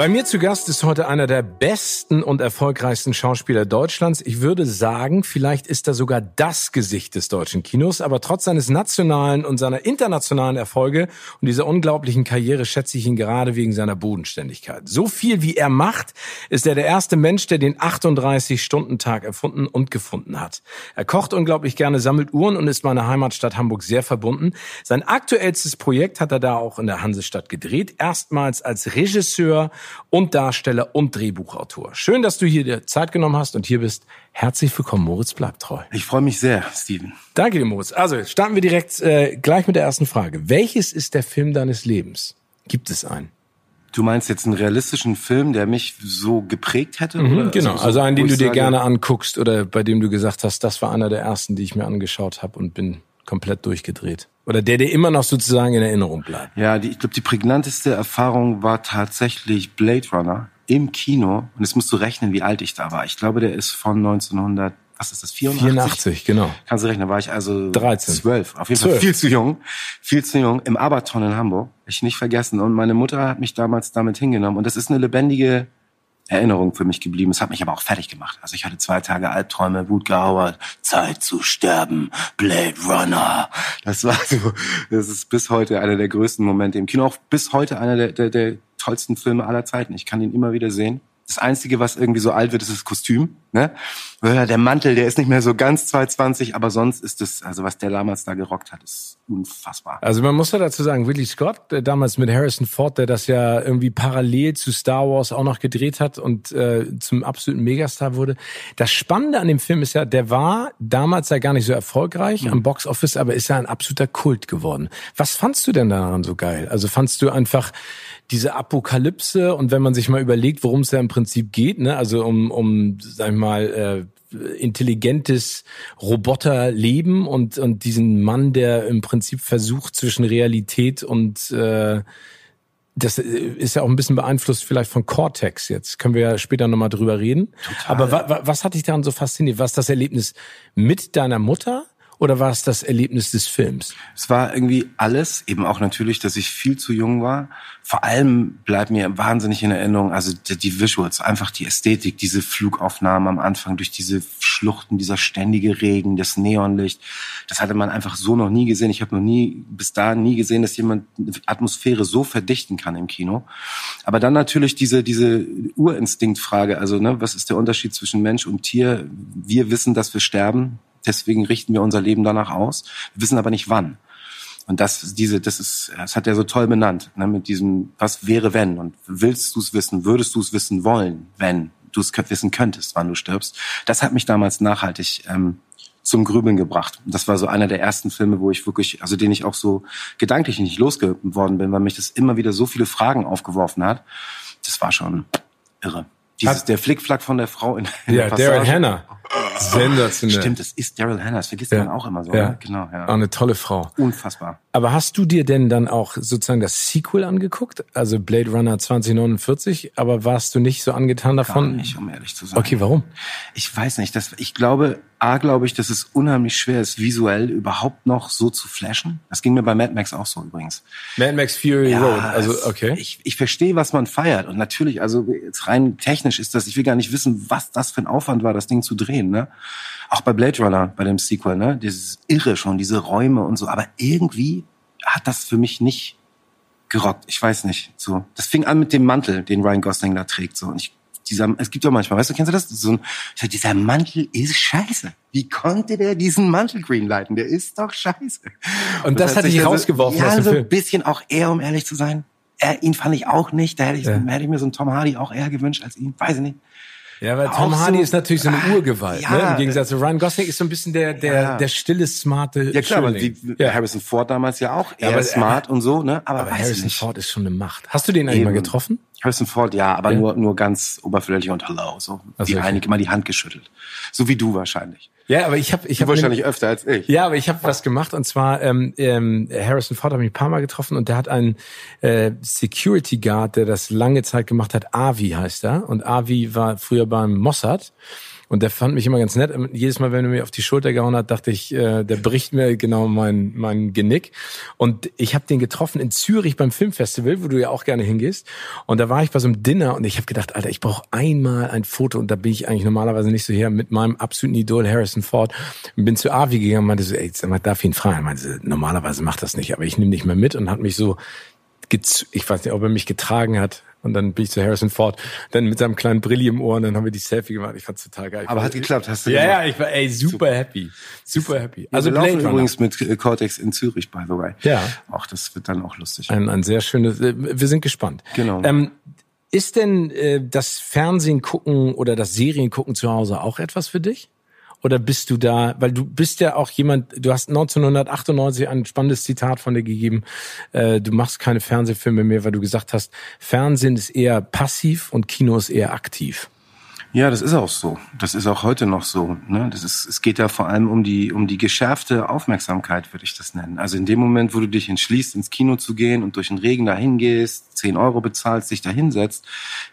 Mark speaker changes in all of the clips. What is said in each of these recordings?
Speaker 1: Bei mir zu Gast ist heute einer der besten und erfolgreichsten Schauspieler Deutschlands. Ich würde sagen, vielleicht ist er sogar das Gesicht des deutschen Kinos, aber trotz seines nationalen und seiner internationalen Erfolge und dieser unglaublichen Karriere schätze ich ihn gerade wegen seiner Bodenständigkeit. So viel wie er macht, ist er der erste Mensch, der den 38-Stunden-Tag erfunden und gefunden hat. Er kocht unglaublich gerne, sammelt Uhren und ist meiner Heimatstadt Hamburg sehr verbunden. Sein aktuellstes Projekt hat er da auch in der Hansestadt gedreht, erstmals als Regisseur und Darsteller und Drehbuchautor. Schön, dass du hier dir Zeit genommen hast und hier bist. Herzlich willkommen, Moritz bleibt treu.
Speaker 2: Ich freue mich sehr, Steven.
Speaker 1: Danke dir, Moritz. Also starten wir direkt äh, gleich mit der ersten Frage. Welches ist der Film deines Lebens? Gibt es einen?
Speaker 2: Du meinst jetzt einen realistischen Film, der mich so geprägt hätte?
Speaker 1: Mhm, oder? Genau, also, also einen, den du dir sage, gerne anguckst oder bei dem du gesagt hast, das war einer der ersten, die ich mir angeschaut habe und bin komplett durchgedreht. Oder der dir immer noch sozusagen in Erinnerung bleibt.
Speaker 2: Ja, die, ich glaube, die prägnanteste Erfahrung war tatsächlich Blade Runner im Kino. Und jetzt musst du rechnen, wie alt ich da war. Ich glaube, der ist von 1900 was ist das, 84?
Speaker 1: 84, genau.
Speaker 2: Kannst du rechnen, da war ich also
Speaker 1: 13.
Speaker 2: 12. Auf jeden 12. Fall viel zu jung. Viel zu jung. Im Aberton in Hamburg. Ich nicht vergessen. Und meine Mutter hat mich damals damit hingenommen. Und das ist eine lebendige Erinnerung für mich geblieben. Es hat mich aber auch fertig gemacht. Also ich hatte zwei Tage Albträume, Wut gehauert, Zeit zu sterben, Blade Runner. Das war so, das ist bis heute einer der größten Momente im Kino. Auch bis heute einer der, der, der tollsten Filme aller Zeiten. Ich kann ihn immer wieder sehen. Das Einzige, was irgendwie so alt wird, ist das Kostüm. Ne? Der Mantel, der ist nicht mehr so ganz 220, aber sonst ist es, also was der damals da gerockt hat, ist unfassbar.
Speaker 1: Also man muss ja dazu sagen, Willie Scott, der damals mit Harrison Ford, der das ja irgendwie parallel zu Star Wars auch noch gedreht hat und äh, zum absoluten Megastar wurde. Das Spannende an dem Film ist ja, der war damals ja gar nicht so erfolgreich mhm. am Box Office, aber ist ja ein absoluter Kult geworden. Was fandst du denn daran so geil? Also fandst du einfach diese Apokalypse und wenn man sich mal überlegt, worum es ja im Prinzip geht, ne, also um, um, sag ich mal, äh, intelligentes Roboterleben und, und diesen Mann, der im Prinzip versucht zwischen Realität und äh, das ist ja auch ein bisschen beeinflusst vielleicht von Cortex jetzt. Können wir ja später nochmal drüber reden. Total. Aber wa, wa, was hat dich daran so fasziniert? Was das Erlebnis mit deiner Mutter? Oder war es das Erlebnis des Films?
Speaker 2: Es war irgendwie alles, eben auch natürlich, dass ich viel zu jung war. Vor allem bleibt mir wahnsinnig in Erinnerung, also die, Visuals, einfach die Ästhetik, diese Flugaufnahmen am Anfang durch diese Schluchten, dieser ständige Regen, das Neonlicht. Das hatte man einfach so noch nie gesehen. Ich habe noch nie, bis da nie gesehen, dass jemand Atmosphäre so verdichten kann im Kino. Aber dann natürlich diese, diese Urinstinktfrage, also ne, was ist der Unterschied zwischen Mensch und Tier? Wir wissen, dass wir sterben Deswegen richten wir unser Leben danach aus. Wir wissen aber nicht wann. Und das, diese, das ist, das hat er so toll benannt, ne, mit diesem, was wäre wenn? Und willst du es wissen? Würdest du es wissen wollen, wenn du es wissen könntest, wann du stirbst? Das hat mich damals nachhaltig ähm, zum Grübeln gebracht. Das war so einer der ersten Filme, wo ich wirklich, also den ich auch so gedanklich nicht losgeworden bin, weil mich das immer wieder so viele Fragen aufgeworfen hat. Das war schon irre. Dieses, der Flickflack von der Frau in,
Speaker 1: in ja, Daryl Hannah. Sensationell.
Speaker 2: Stimmt, das ist Daryl Hannah. Das vergisst ja. man auch immer so.
Speaker 1: Ja. Ne? Genau, ja. Auch eine tolle Frau.
Speaker 2: Unfassbar.
Speaker 1: Aber hast du dir denn dann auch sozusagen das Sequel angeguckt? Also Blade Runner 2049, aber warst du nicht so angetan davon?
Speaker 2: Gar nicht, um ehrlich zu sein.
Speaker 1: Okay, warum?
Speaker 2: Ich weiß nicht. Das, ich glaube, A, glaube ich, dass es unheimlich schwer ist, visuell überhaupt noch so zu flashen. Das ging mir bei Mad Max auch so übrigens.
Speaker 1: Mad Max Fury ja, Road, also okay.
Speaker 2: Ich, ich verstehe, was man feiert. Und natürlich, also jetzt rein technisch ist das, ich will gar nicht wissen, was das für ein Aufwand war, das Ding zu drehen. Ne? Auch bei Blade Runner, bei dem Sequel, ne? Dieses Irre schon, diese Räume und so. Aber irgendwie hat das für mich nicht gerockt. Ich weiß nicht. So, das fing an mit dem Mantel, den Ryan Gosling da trägt. So, und ich dieser, es gibt ja manchmal, weißt du, kennst du das? So ein, ich sag, dieser Mantel ist scheiße. Wie konnte der diesen Mantel greenlighten? Der ist doch scheiße.
Speaker 1: Und, und das, das hat dich rausgeworfen
Speaker 2: so, Ja, so ein bisschen auch eher, um ehrlich zu sein. Er, ihn fand ich auch nicht. Da hätte ich, ja. hätte ich mir so einen Tom Hardy auch eher gewünscht als ihn. Weiß ich nicht.
Speaker 1: Ja, weil Tom Hardy so, ist natürlich so eine ah, Urgewalt, ja, ne? Im Gegensatz zu Ryan Gosling ist so ein bisschen der, der, ja. der stille, smarte
Speaker 2: Ja klar, aber wie ja. Harrison Ford damals ja auch eher aber, smart und so, ne?
Speaker 1: Aber, aber Harrison Ford ist schon eine Macht. Hast du den eigentlich mal getroffen?
Speaker 2: Harrison Ford, ja, aber nur, nur ganz oberflächlich und hello, so. Also die okay. einige mal die Hand geschüttelt. So wie du wahrscheinlich.
Speaker 1: Ja, aber ich habe ich
Speaker 2: hab wahrscheinlich öfter als ich.
Speaker 1: Ja, aber ich habe was gemacht und zwar ähm, ähm, Harrison Ford hat mich ein paar Mal getroffen und der hat einen äh, Security Guard, der das lange Zeit gemacht hat. Avi heißt er und Avi war früher beim Mossad und der fand mich immer ganz nett. Jedes Mal, wenn er mir auf die Schulter gehauen hat, dachte ich, äh, der bricht mir genau mein, mein Genick. Und ich habe den getroffen in Zürich beim Filmfestival, wo du ja auch gerne hingehst. Und da war ich bei so einem Dinner und ich habe gedacht, Alter, ich brauche einmal ein Foto. Und da bin ich eigentlich normalerweise nicht so her mit meinem absoluten Idol Harrison Ford. Und bin zu Avi gegangen und meinte so, ey, sag mal, darf ich ihn fragen? Er meinte, normalerweise macht das nicht, aber ich nehme dich mal mit und hat mich so ich weiß nicht, ob er mich getragen hat, und dann bin ich zu Harrison Ford, dann mit seinem kleinen Brilli im Ohr und dann haben wir die Selfie gemacht. Ich fand's total geil.
Speaker 2: Aber hat geklappt, hast du
Speaker 1: Ja, gemacht. ja, ich war ey super, super. happy. Super happy.
Speaker 2: Also wir laufen übrigens mit äh, Cortex in Zürich, by the way.
Speaker 1: Ja.
Speaker 2: Auch das wird dann auch lustig.
Speaker 1: Ein, ein sehr schönes, äh, wir sind gespannt.
Speaker 2: Genau.
Speaker 1: Ähm, ist denn äh, das Fernsehen gucken oder das Serien gucken zu Hause auch etwas für dich? Oder bist du da, weil du bist ja auch jemand, du hast 1998 ein spannendes Zitat von dir gegeben, äh, du machst keine Fernsehfilme mehr, weil du gesagt hast, Fernsehen ist eher passiv und Kino ist eher aktiv.
Speaker 2: Ja, das ist auch so. Das ist auch heute noch so. Ne? Das ist, es geht ja vor allem um die, um die geschärfte Aufmerksamkeit, würde ich das nennen. Also in dem Moment, wo du dich entschließt, ins Kino zu gehen und durch den Regen dahin gehst, 10 Euro bezahlst, dich da hinsetzt,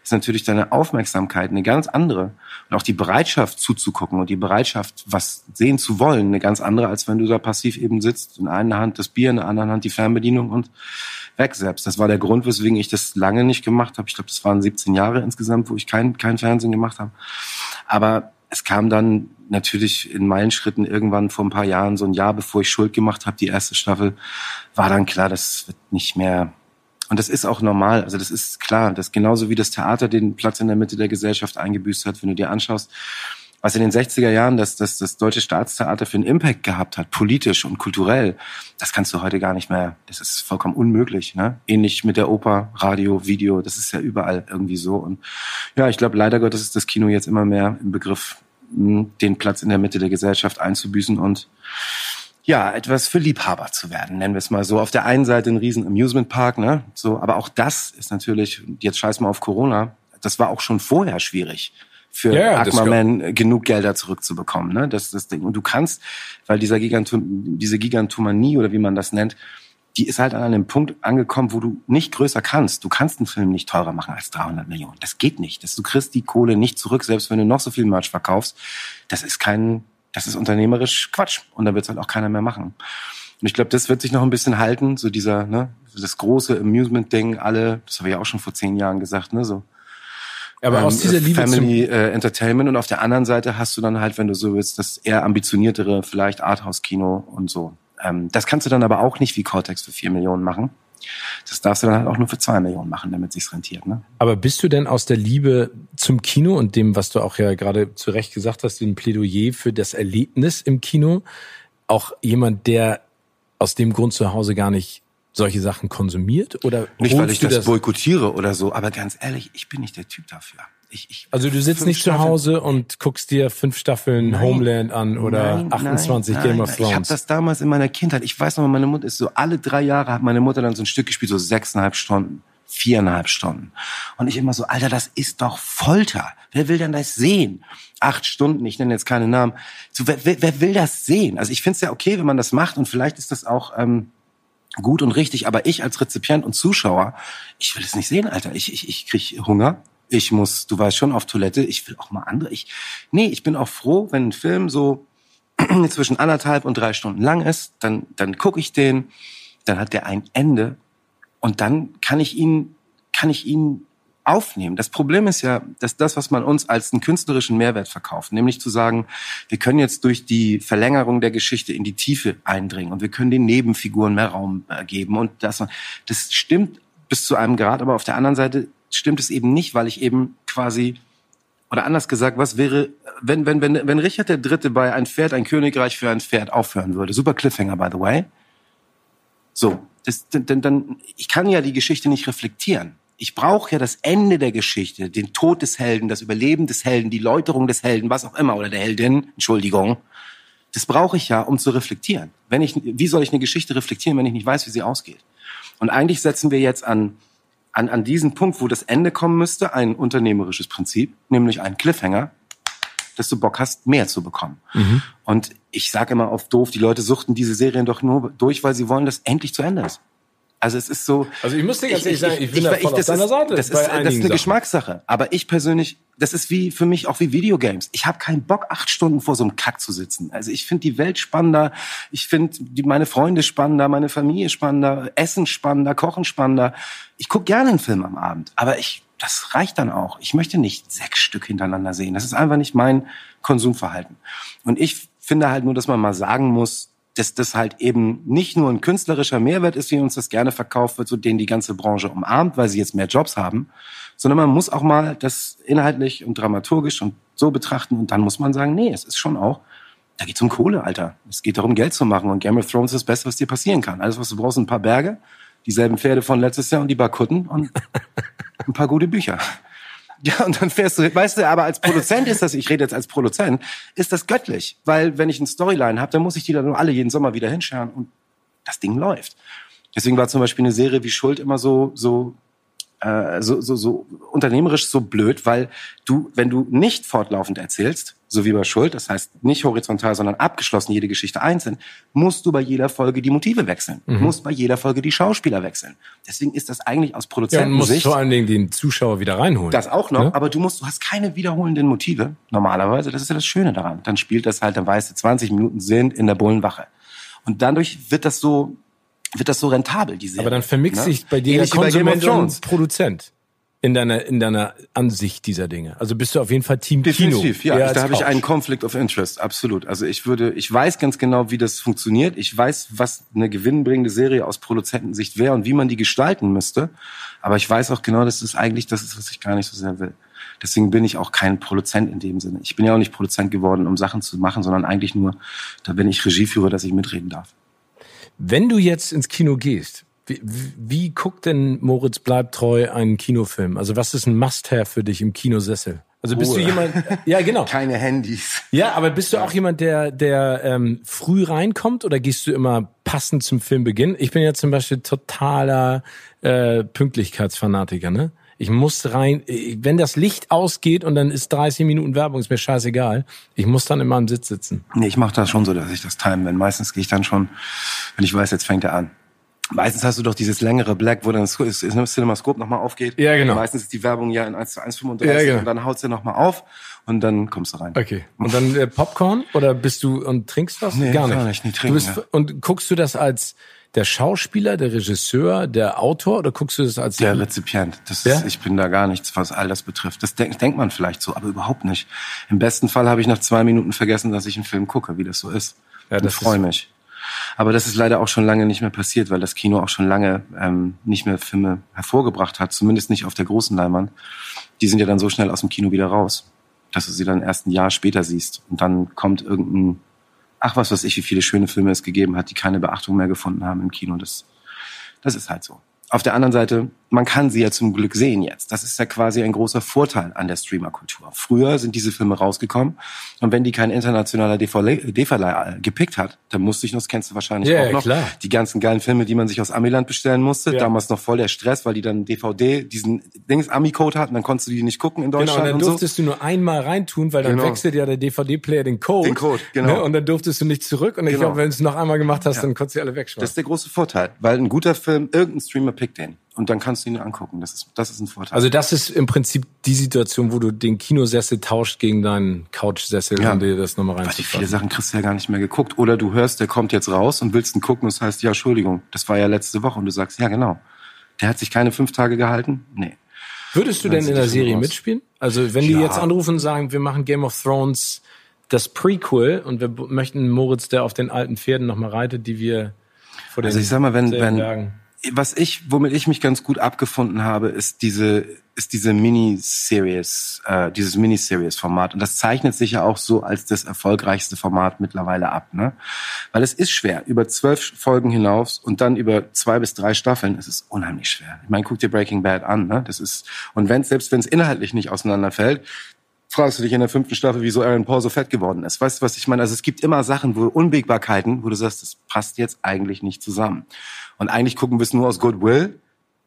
Speaker 2: ist natürlich deine Aufmerksamkeit eine ganz andere. Und auch die Bereitschaft zuzugucken und die Bereitschaft, was sehen zu wollen, eine ganz andere, als wenn du da passiv eben sitzt. In einer Hand das Bier, in der anderen Hand die Fernbedienung und weg selbst. Das war der Grund, weswegen ich das lange nicht gemacht habe. Ich glaube, das waren 17 Jahre insgesamt, wo ich kein, kein Fernsehen gemacht habe. Aber es kam dann natürlich in Meilenschritten irgendwann vor ein paar Jahren, so ein Jahr bevor ich Schuld gemacht habe, die erste Staffel, war dann klar, das wird nicht mehr. Und das ist auch normal. Also das ist klar. Das genauso wie das Theater den Platz in der Mitte der Gesellschaft eingebüßt hat, wenn du dir anschaust, was in den 60er Jahren das, das, das deutsche Staatstheater für einen Impact gehabt hat, politisch und kulturell, das kannst du heute gar nicht mehr. Das ist vollkommen unmöglich. Ne? Ähnlich mit der Oper, Radio, Video, das ist ja überall irgendwie so. Und ja, ich glaube, leider Gottes ist das Kino jetzt immer mehr im Begriff, hm, den Platz in der Mitte der Gesellschaft einzubüßen und ja, etwas für Liebhaber zu werden, nennen wir es mal so. Auf der einen Seite ein riesen Amusement Park, ne? So, aber auch das ist natürlich, jetzt scheiß mal auf Corona, das war auch schon vorher schwierig für ja, Aquaman genug Gelder zurückzubekommen. Ne? Das ist das Ding. Und du kannst, weil dieser Gigantum, diese Gigantomanie oder wie man das nennt, die ist halt an einem Punkt angekommen, wo du nicht größer kannst. Du kannst einen Film nicht teurer machen als 300 Millionen. Das geht nicht. Das, du kriegst die Kohle nicht zurück, selbst wenn du noch so viel Merch verkaufst. Das ist kein, das ist unternehmerisch Quatsch. Und da wird es halt auch keiner mehr machen. Und ich glaube, das wird sich noch ein bisschen halten, so dieser, ne, das große Amusement-Ding, alle, das habe ich ja auch schon vor zehn Jahren gesagt, ne, so
Speaker 1: aber ähm, aus dieser Liebe
Speaker 2: Family äh, Entertainment und auf der anderen Seite hast du dann halt, wenn du so willst, das eher ambitioniertere, vielleicht Arthouse-Kino und so. Ähm, das kannst du dann aber auch nicht wie Cortex für vier Millionen machen. Das darfst du dann halt auch nur für zwei Millionen machen, damit sich's rentiert. Ne?
Speaker 1: Aber bist du denn aus der Liebe zum Kino und dem, was du auch ja gerade zu Recht gesagt hast, dem Plädoyer für das Erlebnis im Kino, auch jemand, der aus dem Grund zu Hause gar nicht solche Sachen konsumiert oder
Speaker 2: nicht, weil ich das, das, boykottiere oder so, aber ganz ehrlich, ich bin nicht der Typ dafür. Ich, ich,
Speaker 1: also du sitzt nicht Staffeln. zu Hause und guckst dir fünf Staffeln nein, Homeland an oder nein, 28 nein, Game of Thrones.
Speaker 2: Ich habe das damals in meiner Kindheit. Ich weiß noch, meine Mutter ist so alle drei Jahre hat meine Mutter dann so ein Stück gespielt, so sechseinhalb Stunden, viereinhalb Stunden. Und ich immer so, Alter, das ist doch Folter. Wer will denn das sehen? Acht Stunden, ich nenne jetzt keine Namen. So, wer, wer, wer will das sehen? Also ich finde es ja okay, wenn man das macht und vielleicht ist das auch ähm, gut und richtig, aber ich als Rezipient und Zuschauer, ich will es nicht sehen, Alter. Ich, ich, ich krieg Hunger. Ich muss, du weißt schon, auf Toilette. Ich will auch mal andere. Ich, nee, ich bin auch froh, wenn ein Film so zwischen anderthalb und drei Stunden lang ist, dann, dann gucke ich den, dann hat der ein Ende und dann kann ich ihn, kann ich ihn aufnehmen. Das Problem ist ja, dass das, was man uns als einen künstlerischen Mehrwert verkauft, nämlich zu sagen, wir können jetzt durch die Verlängerung der Geschichte in die Tiefe eindringen und wir können den Nebenfiguren mehr Raum äh, geben und das, das stimmt bis zu einem Grad, aber auf der anderen Seite stimmt es eben nicht, weil ich eben quasi Oder anders gesagt, was wäre, wenn, wenn, wenn, wenn Richard der Dritte bei ein Pferd, ein Königreich für ein Pferd aufhören würde? Super Cliffhanger, by the way. So, das, dann, dann, ich kann ja die Geschichte nicht reflektieren. Ich brauche ja das Ende der Geschichte, den Tod des Helden, das Überleben des Helden, die Läuterung des Helden, was auch immer, oder der Heldin, Entschuldigung. Das brauche ich ja, um zu reflektieren. Wenn ich, wie soll ich eine Geschichte reflektieren, wenn ich nicht weiß, wie sie ausgeht? Und eigentlich setzen wir jetzt an an, an diesen Punkt, wo das Ende kommen müsste, ein unternehmerisches Prinzip, nämlich ein Cliffhanger, dass du Bock hast, mehr zu bekommen. Mhm. Und ich sage immer auf doof, die Leute suchten diese Serien doch nur durch, weil sie wollen, dass endlich zu Ende ist. Also es ist so.
Speaker 1: Also ich muss dir ganz ehrlich sagen, ich bin ich, da voll
Speaker 2: ich, auf
Speaker 1: deiner Seite.
Speaker 2: Das ist, das ist eine Sachen. Geschmackssache. Aber ich persönlich, das ist wie für mich auch wie Videogames. Ich habe keinen Bock, acht Stunden vor so einem Kack zu sitzen. Also ich finde die Welt spannender. Ich finde meine Freunde spannender, meine Familie spannender, Essen spannender, Kochen spannender. Ich gucke gerne einen Film am Abend, aber ich das reicht dann auch. Ich möchte nicht sechs Stück hintereinander sehen. Das ist einfach nicht mein Konsumverhalten. Und ich finde halt nur, dass man mal sagen muss, dass das halt eben nicht nur ein künstlerischer Mehrwert ist, wie uns das gerne verkauft wird, so den die ganze Branche umarmt, weil sie jetzt mehr Jobs haben, sondern man muss auch mal das inhaltlich und dramaturgisch und so betrachten und dann muss man sagen, nee, es ist schon auch, da geht's um Kohle, Alter. Es geht darum, Geld zu machen und Game of Thrones ist das Beste, was dir passieren kann. Alles, was du brauchst, sind ein paar Berge, dieselben Pferde von letztes Jahr und die Bakutten und ein paar gute Bücher. Ja, und dann fährst du, weißt du, aber als Produzent ist das, ich rede jetzt als Produzent, ist das göttlich. Weil wenn ich eine Storyline habe, dann muss ich die dann alle jeden Sommer wieder hinscheren und das Ding läuft. Deswegen war zum Beispiel eine Serie wie Schuld immer so, so äh, so, so, so unternehmerisch so blöd, weil du, wenn du nicht fortlaufend erzählst, so wie bei Schuld, das heißt nicht horizontal, sondern abgeschlossen jede Geschichte einzeln, musst du bei jeder Folge die Motive wechseln, mhm. musst bei jeder Folge die Schauspieler wechseln. Deswegen ist das eigentlich aus Produzentensicht... Ja,
Speaker 1: du musst vor allen Dingen den Zuschauer wieder reinholen.
Speaker 2: Das auch noch, ja? aber du musst, du hast keine wiederholenden Motive, normalerweise, das ist ja das Schöne daran. Dann spielt das halt, dann weißt du, 20 Minuten sind in der Bullenwache. Und dadurch wird das so wird das so rentabel, diese.
Speaker 1: Aber dann vermixt ne? sich bei dir Ähnlich Konsument und Produzent in deiner in deiner Ansicht dieser Dinge. Also bist du auf jeden Fall Team
Speaker 2: Definitiv,
Speaker 1: Kino.
Speaker 2: ja. Da habe ich einen Conflict of Interest, absolut. Also ich würde, ich weiß ganz genau, wie das funktioniert. Ich weiß, was eine gewinnbringende Serie aus Produzentensicht wäre und wie man die gestalten müsste. Aber ich weiß auch genau, dass es eigentlich das ist, was ich gar nicht so sehr will. Deswegen bin ich auch kein Produzent in dem Sinne. Ich bin ja auch nicht Produzent geworden, um Sachen zu machen, sondern eigentlich nur, da bin ich Regie führe, dass ich mitreden darf.
Speaker 1: Wenn du jetzt ins Kino gehst, wie, wie guckt denn Moritz bleibt treu einen Kinofilm? Also was ist ein Must-have für dich im Kinosessel? Also bist Ruhe. du jemand, ja genau.
Speaker 2: Keine Handys.
Speaker 1: Ja, aber bist du auch jemand, der, der ähm, früh reinkommt oder gehst du immer passend zum Filmbeginn? Ich bin ja zum Beispiel totaler äh, Pünktlichkeitsfanatiker, ne? Ich muss rein, wenn das Licht ausgeht und dann ist 30 Minuten Werbung, ist mir scheißegal. Ich muss dann immer am Sitz sitzen.
Speaker 2: Nee, ich mache das schon so, dass ich das time bin. Meistens gehe ich dann schon, wenn ich weiß, jetzt fängt er an. Meistens hast du doch dieses längere Black, wo dann das Cinemascope nochmal aufgeht.
Speaker 1: Ja, genau.
Speaker 2: Meistens ist die Werbung ja in 1 zu 1 35 ja, genau. und dann haut's ja nochmal auf und dann kommst du rein.
Speaker 1: Okay. Und dann äh, Popcorn oder bist du und trinkst was?
Speaker 2: Nee, gar nicht. Gar nicht, nicht trinken,
Speaker 1: du bist, ja. Und guckst du das als der Schauspieler, der Regisseur, der Autor oder guckst du das als
Speaker 2: der Rezipient? Das ja? ist, ich bin da gar nichts, was all das betrifft. Das denk, denkt man vielleicht so, aber überhaupt nicht. Im besten Fall habe ich nach zwei Minuten vergessen, dass ich einen Film gucke, wie das so ist. Ja, das freue mich. Aber das ist leider auch schon lange nicht mehr passiert, weil das Kino auch schon lange ähm, nicht mehr Filme hervorgebracht hat, zumindest nicht auf der großen Leinwand. Die sind ja dann so schnell aus dem Kino wieder raus, dass du sie dann erst ein Jahr später siehst und dann kommt irgendein ach was weiß ich, wie viele schöne Filme es gegeben hat, die keine Beachtung mehr gefunden haben im Kino. Das, das ist halt so. Auf der anderen Seite, man kann sie ja zum Glück sehen jetzt. Das ist ja quasi ein großer Vorteil an der Streamer-Kultur. Früher sind diese Filme rausgekommen und wenn die kein internationaler D-Verleih äh, gepickt hat, dann musste ich noch, das kennst du wahrscheinlich
Speaker 1: ja,
Speaker 2: auch noch,
Speaker 1: klar.
Speaker 2: die ganzen geilen Filme, die man sich aus Amiland bestellen musste. Ja. Damals noch voll der Stress, weil die dann DVD, diesen Dings Ami-Code hatten, dann konntest du die nicht gucken in Deutschland. Genau, und
Speaker 1: dann
Speaker 2: und
Speaker 1: durftest
Speaker 2: so.
Speaker 1: du nur einmal reintun, weil dann genau. wechselt ja der DVD-Player den Code.
Speaker 2: Den Code, genau. Ne?
Speaker 1: Und dann durftest du nicht zurück. Und ich genau. glaube, wenn du es noch einmal gemacht hast, ja. dann konntest du alle wegschmeißen.
Speaker 2: Das ist der große Vorteil, weil ein guter Film, irgendein Streamer pickt den und dann kannst du ihn angucken. Das ist, das ist ein Vorteil.
Speaker 1: Also das ist im Prinzip die Situation, wo du den Kinosessel tauscht gegen deinen Couchsessel, ja. um dir das nochmal reinzufassen.
Speaker 2: Viele Sachen kriegst du ja gar nicht mehr geguckt. Oder du hörst, der kommt jetzt raus und willst ihn gucken und das heißt, ja, Entschuldigung, das war ja letzte Woche und du sagst, ja, genau. Der hat sich keine fünf Tage gehalten? Nee.
Speaker 1: Würdest du denn in der Serie mitspielen? Also wenn ja. die jetzt anrufen und sagen, wir machen Game of Thrones das Prequel und wir möchten Moritz, der auf den alten Pferden nochmal reitet, die wir
Speaker 2: vor den Also ich sag mal, wenn, wenn, was ich, womit ich mich ganz gut abgefunden habe, ist diese, ist diese Miniseries, äh, dieses Miniseries-Format. Und das zeichnet sich ja auch so als das erfolgreichste Format mittlerweile ab, ne? Weil es ist schwer, über zwölf Folgen hinaus und dann über zwei bis drei Staffeln, es ist unheimlich schwer. Ich meine, guck dir Breaking Bad an, ne? Das ist, und wenn, selbst wenn es inhaltlich nicht auseinanderfällt, fragst du dich in der fünften Staffel, wieso Aaron Paul so fett geworden ist. Weißt du, was ich meine? Also es gibt immer Sachen, wo Unwägbarkeiten, wo du sagst, das passt jetzt eigentlich nicht zusammen. Und eigentlich gucken wir es nur aus Goodwill.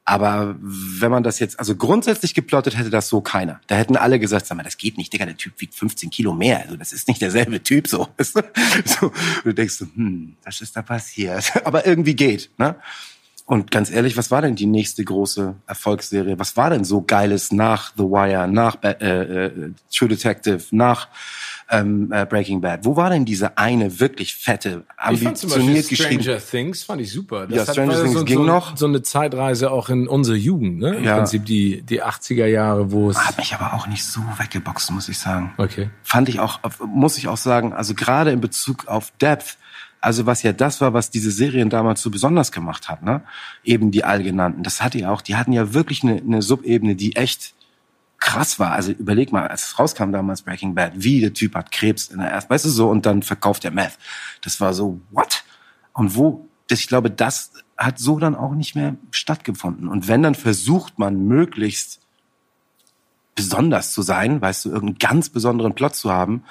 Speaker 2: Aber wenn man das jetzt, also grundsätzlich geplottet hätte das so keiner. Da hätten alle gesagt, sag mal, das geht nicht, Digga, der Typ wiegt 15 Kilo mehr. Also das ist nicht derselbe Typ so. so und du denkst so, hm, was ist da passiert? Aber irgendwie geht, ne? Und ganz ehrlich, was war denn die nächste große Erfolgsserie? Was war denn so Geiles nach The Wire, nach äh, äh, True Detective, nach ähm, äh, Breaking Bad? Wo war denn diese eine wirklich fette, ambitioniert geschrieben?
Speaker 1: Stranger Things fand ich super.
Speaker 2: Das ja, Stranger Things so, ging
Speaker 1: so,
Speaker 2: noch.
Speaker 1: So eine Zeitreise auch in unsere Jugend, ne? Im
Speaker 2: Ja.
Speaker 1: Prinzip die, die 80er Jahre, wo es...
Speaker 2: Hat mich aber auch nicht so weggeboxt, muss ich sagen.
Speaker 1: Okay.
Speaker 2: Fand ich auch, muss ich auch sagen, also gerade in Bezug auf Depth, also was ja das war, was diese Serien damals so besonders gemacht hat, ne? Eben die Allgenannten. Das hatte ja auch, die hatten ja wirklich eine, eine Subebene, die echt krass war. Also überleg mal, als es rauskam damals Breaking Bad, wie der Typ hat Krebs in der ersten, weißt du so, und dann verkauft er Meth. Das war so, what? Und wo, das, ich glaube, das hat so dann auch nicht mehr stattgefunden. Und wenn, dann versucht man möglichst besonders zu sein, weißt du, irgendeinen ganz besonderen Plot zu haben.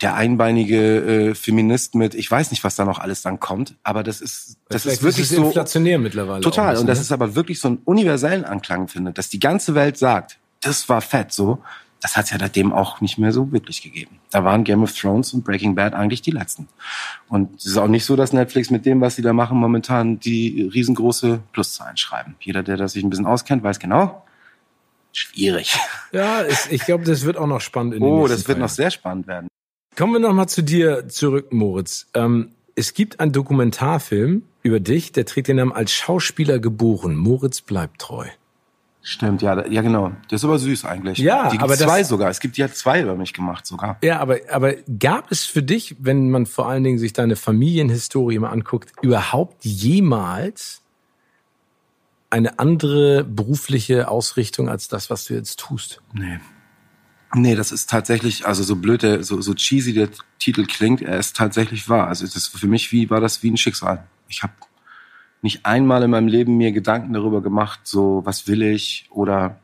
Speaker 2: Der einbeinige äh, Feminist mit, ich weiß nicht, was da noch alles dann kommt, aber das ist, das
Speaker 1: Vielleicht
Speaker 2: ist wirklich
Speaker 1: es
Speaker 2: so.
Speaker 1: inflationär mittlerweile.
Speaker 2: Total.
Speaker 1: bisschen,
Speaker 2: Und das
Speaker 1: ne?
Speaker 2: ist aber wirklich so einen universellen Anklang findet, dass die ganze Welt sagt, das war fett so. Das hat es ja seitdem auch nicht mehr so wirklich gegeben. Da waren Game of Thrones und Breaking Bad eigentlich die letzten. Und es ist auch nicht so, dass Netflix mit dem, was sie da machen, momentan die riesengroße Pluszahlen schreiben. Jeder, der das sich ein bisschen auskennt, weiß genau, schwierig.
Speaker 1: Ja, ich glaube, das wird auch noch spannend in den
Speaker 2: Oh, das wird
Speaker 1: Teilen.
Speaker 2: noch sehr spannend werden.
Speaker 1: Kommen wir noch mal zu dir zurück, Moritz. Ähm, es gibt einen Dokumentarfilm über dich, der trägt den Namen als Schauspieler geboren. Moritz bleibt treu.
Speaker 2: Stimmt, ja, ja genau. Das ist aber süß eigentlich.
Speaker 1: Ja,
Speaker 2: die
Speaker 1: aber das-
Speaker 2: zwei sogar. Es gibt ja zwei über mich gemacht sogar.
Speaker 1: Ja, aber, aber gab es für dich, wenn man vor allen Dingen sich deine Familienhistorie mal anguckt, überhaupt jemals eine andere berufliche Ausrichtung als das, was du jetzt tust?
Speaker 2: Nee. Nee, das ist tatsächlich, also so blöd, der, so, so cheesy der Titel klingt, er ist tatsächlich wahr. Also das für mich wie war das wie ein Schicksal. Ich habe nicht einmal in meinem Leben mir Gedanken darüber gemacht, so was will ich oder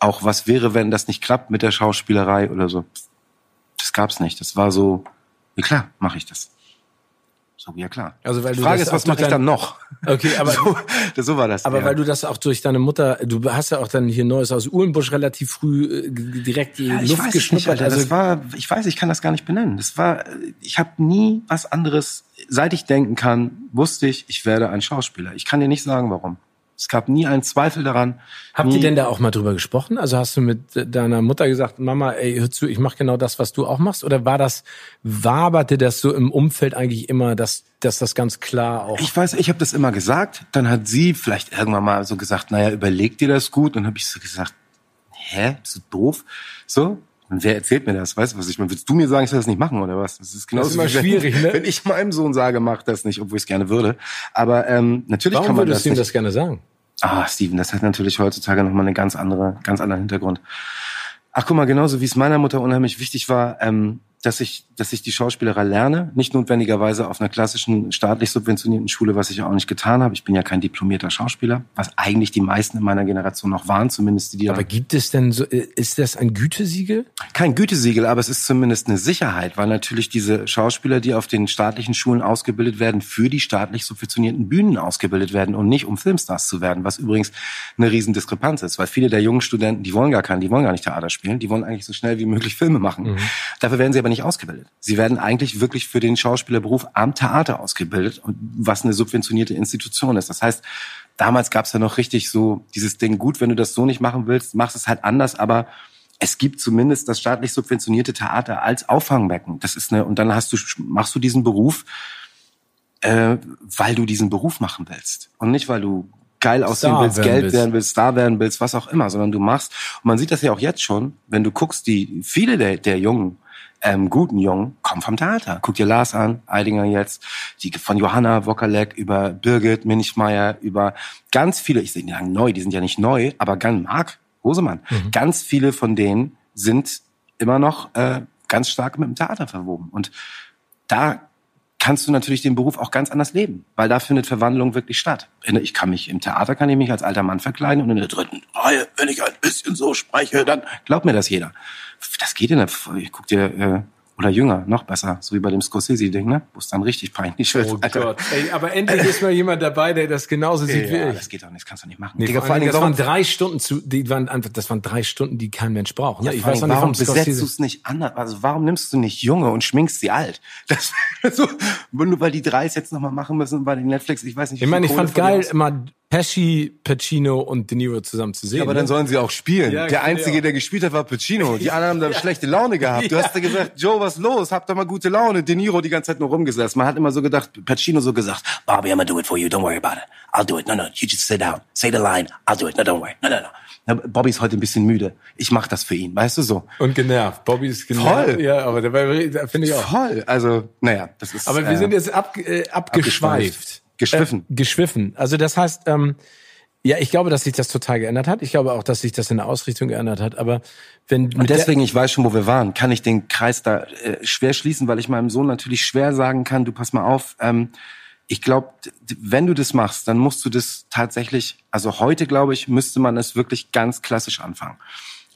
Speaker 2: auch was wäre, wenn das nicht klappt mit der Schauspielerei oder so. Das gab's nicht. Das war so, ja klar, mache ich das. So, ja klar.
Speaker 1: Also, weil du
Speaker 2: Frage
Speaker 1: das
Speaker 2: ist, was mache ich dann noch?
Speaker 1: Okay, aber
Speaker 2: so, das, so war das.
Speaker 1: Aber
Speaker 2: ja.
Speaker 1: weil du das auch durch deine Mutter, du hast ja auch dann hier Neues aus Uhlenbusch relativ früh äh, direkt die
Speaker 2: Ja, ich
Speaker 1: Luft geschnuppert. Also
Speaker 2: das war, ich weiß, ich kann das gar nicht benennen. Das war, ich habe nie was anderes. Seit ich denken kann, wusste ich, ich werde ein Schauspieler. Ich kann dir nicht sagen, warum. Es gab nie einen Zweifel daran.
Speaker 1: Habt
Speaker 2: nie,
Speaker 1: ihr denn da auch mal drüber gesprochen? Also hast du mit deiner Mutter gesagt, Mama, ey, hör zu, ich mache genau das, was du auch machst? Oder war das, waberte das so im Umfeld eigentlich immer, dass, dass das ganz klar auch...
Speaker 2: Ich weiß, ich habe das immer gesagt. Dann hat sie vielleicht irgendwann mal so gesagt, naja, überleg dir das gut. Und habe ich so gesagt, hä, bist du doof? So. Und wer erzählt mir das? Weißt du, was ich meine? Willst du mir sagen, ich soll das nicht machen oder was? Das ist genauso
Speaker 1: immer
Speaker 2: wie wenn,
Speaker 1: schwierig, ne?
Speaker 2: Wenn ich meinem Sohn sage, mach das nicht, obwohl ich es gerne würde. Aber ähm, natürlich
Speaker 1: Warum
Speaker 2: kann man
Speaker 1: würdest
Speaker 2: das
Speaker 1: du ihm das gerne sagen?
Speaker 2: Ah, Steven, das hat natürlich heutzutage nochmal einen ganz andere, ganz anderen Hintergrund. Ach, guck mal, genauso wie es meiner Mutter unheimlich wichtig war, ähm, dass ich, dass ich die Schauspielerei lerne, nicht notwendigerweise auf einer klassischen staatlich subventionierten Schule, was ich ja auch nicht getan habe. Ich bin ja kein diplomierter Schauspieler, was eigentlich die meisten in meiner Generation noch waren, zumindest die, die
Speaker 1: Aber gibt es denn so, ist das ein Gütesiegel?
Speaker 2: kein Gütesiegel, aber es ist zumindest eine Sicherheit, weil natürlich diese Schauspieler, die auf den staatlichen Schulen ausgebildet werden, für die staatlich subventionierten Bühnen ausgebildet werden und nicht um Filmstars zu werden, was übrigens eine riesen Diskrepanz ist, weil viele der jungen Studenten, die wollen gar keinen, die wollen gar nicht Theater spielen, die wollen eigentlich so schnell wie möglich Filme machen. Dafür werden sie aber nicht ausgebildet. Sie werden eigentlich wirklich für den Schauspielerberuf am Theater ausgebildet, und was eine subventionierte Institution ist. Das heißt, damals gab es ja noch richtig so dieses Ding, gut, wenn du das so nicht machen willst, machst es halt anders, aber es gibt zumindest das staatlich subventionierte Theater als Auffangbecken. Das ist eine, und dann hast du, machst du diesen Beruf, äh, weil du diesen Beruf machen willst. Und nicht, weil du geil aussehen
Speaker 1: Star
Speaker 2: willst,
Speaker 1: werden
Speaker 2: Geld
Speaker 1: willst.
Speaker 2: werden willst, Star werden willst, was auch immer, sondern du machst, und man sieht das ja auch jetzt schon, wenn du guckst, die, viele der, der Jungen, ähm, guten Jungen kommen vom Theater. Guck dir Lars an, Eidinger jetzt, die von Johanna Wokalek über Birgit Minichmeier, über ganz viele, ich sehe nicht neu, die sind ja nicht neu, aber ganz Marc Hosemann, mhm. ganz viele von denen sind immer noch äh, ganz stark mit dem Theater verwoben. Und da kannst du natürlich den Beruf auch ganz anders leben, weil da findet Verwandlung wirklich statt. Ich kann mich im Theater kann ich mich als alter Mann verkleiden und in der dritten Reihe, wenn ich ein bisschen so spreche, dann glaubt mir das jeder. Das geht in der, ich guck dir äh, oder jünger, noch besser, so wie bei dem Scorsese-Ding, ne? Wo es dann richtig peinlich wird.
Speaker 1: Oh Alter. Gott. Ey, aber endlich ist mal jemand dabei, der das genauso sieht
Speaker 2: ja,
Speaker 1: wie ich.
Speaker 2: Das geht doch nicht, das kannst du nicht machen.
Speaker 1: Nee, Digga, vor allem, das waren drei Stunden zu, die waren einfach, das waren drei Stunden, die kein Mensch braucht.
Speaker 2: Ne? Ja, ich weiß nicht, warum besetzt du es nicht anders? Also warum nimmst du nicht junge und schminkst sie alt? Das, so, nur weil die drei es jetzt nochmal machen müssen bei den Netflix, ich weiß nicht.
Speaker 1: Ich meine, ich fand geil, immer Pesci, Pacino und De Niro zusammen zu sehen. Ja,
Speaker 2: aber ne? dann sollen sie auch spielen. Ja, der Einzige, der gespielt hat, war Pacino. Die anderen haben da schlechte Laune gehabt. Du hast da gesagt, Joe, was los? Habt ihr mal gute Laune? De Niro die ganze Zeit nur rumgesessen. Man hat immer so gedacht, Pacino so gesagt, Bobby, I'm gonna do it for you. Don't worry about it. I'll do it. No, no, you just sit down. Say the line. I'll do it. No, don't worry. No, no, no. Bobby ist heute ein bisschen müde. Ich mach das für ihn, weißt du so.
Speaker 1: Und genervt. Bobby ist genervt.
Speaker 2: Voll.
Speaker 1: Ja, aber dabei finde ich auch.
Speaker 2: Voll. Also, naja, das ist.
Speaker 1: Aber wir äh, sind jetzt ab, äh, abgeschweift.
Speaker 2: Geschwiffen.
Speaker 1: Äh, geschwiffen. Also das heißt, ähm, ja, ich glaube, dass sich das total geändert hat. Ich glaube auch, dass sich das in der Ausrichtung geändert hat. Aber wenn
Speaker 2: und deswegen, ich weiß schon, wo wir waren, kann ich den Kreis da äh, schwer schließen, weil ich meinem Sohn natürlich schwer sagen kann: Du pass mal auf. Ähm, ich glaube, wenn du das machst, dann musst du das tatsächlich. Also heute glaube ich, müsste man es wirklich ganz klassisch anfangen.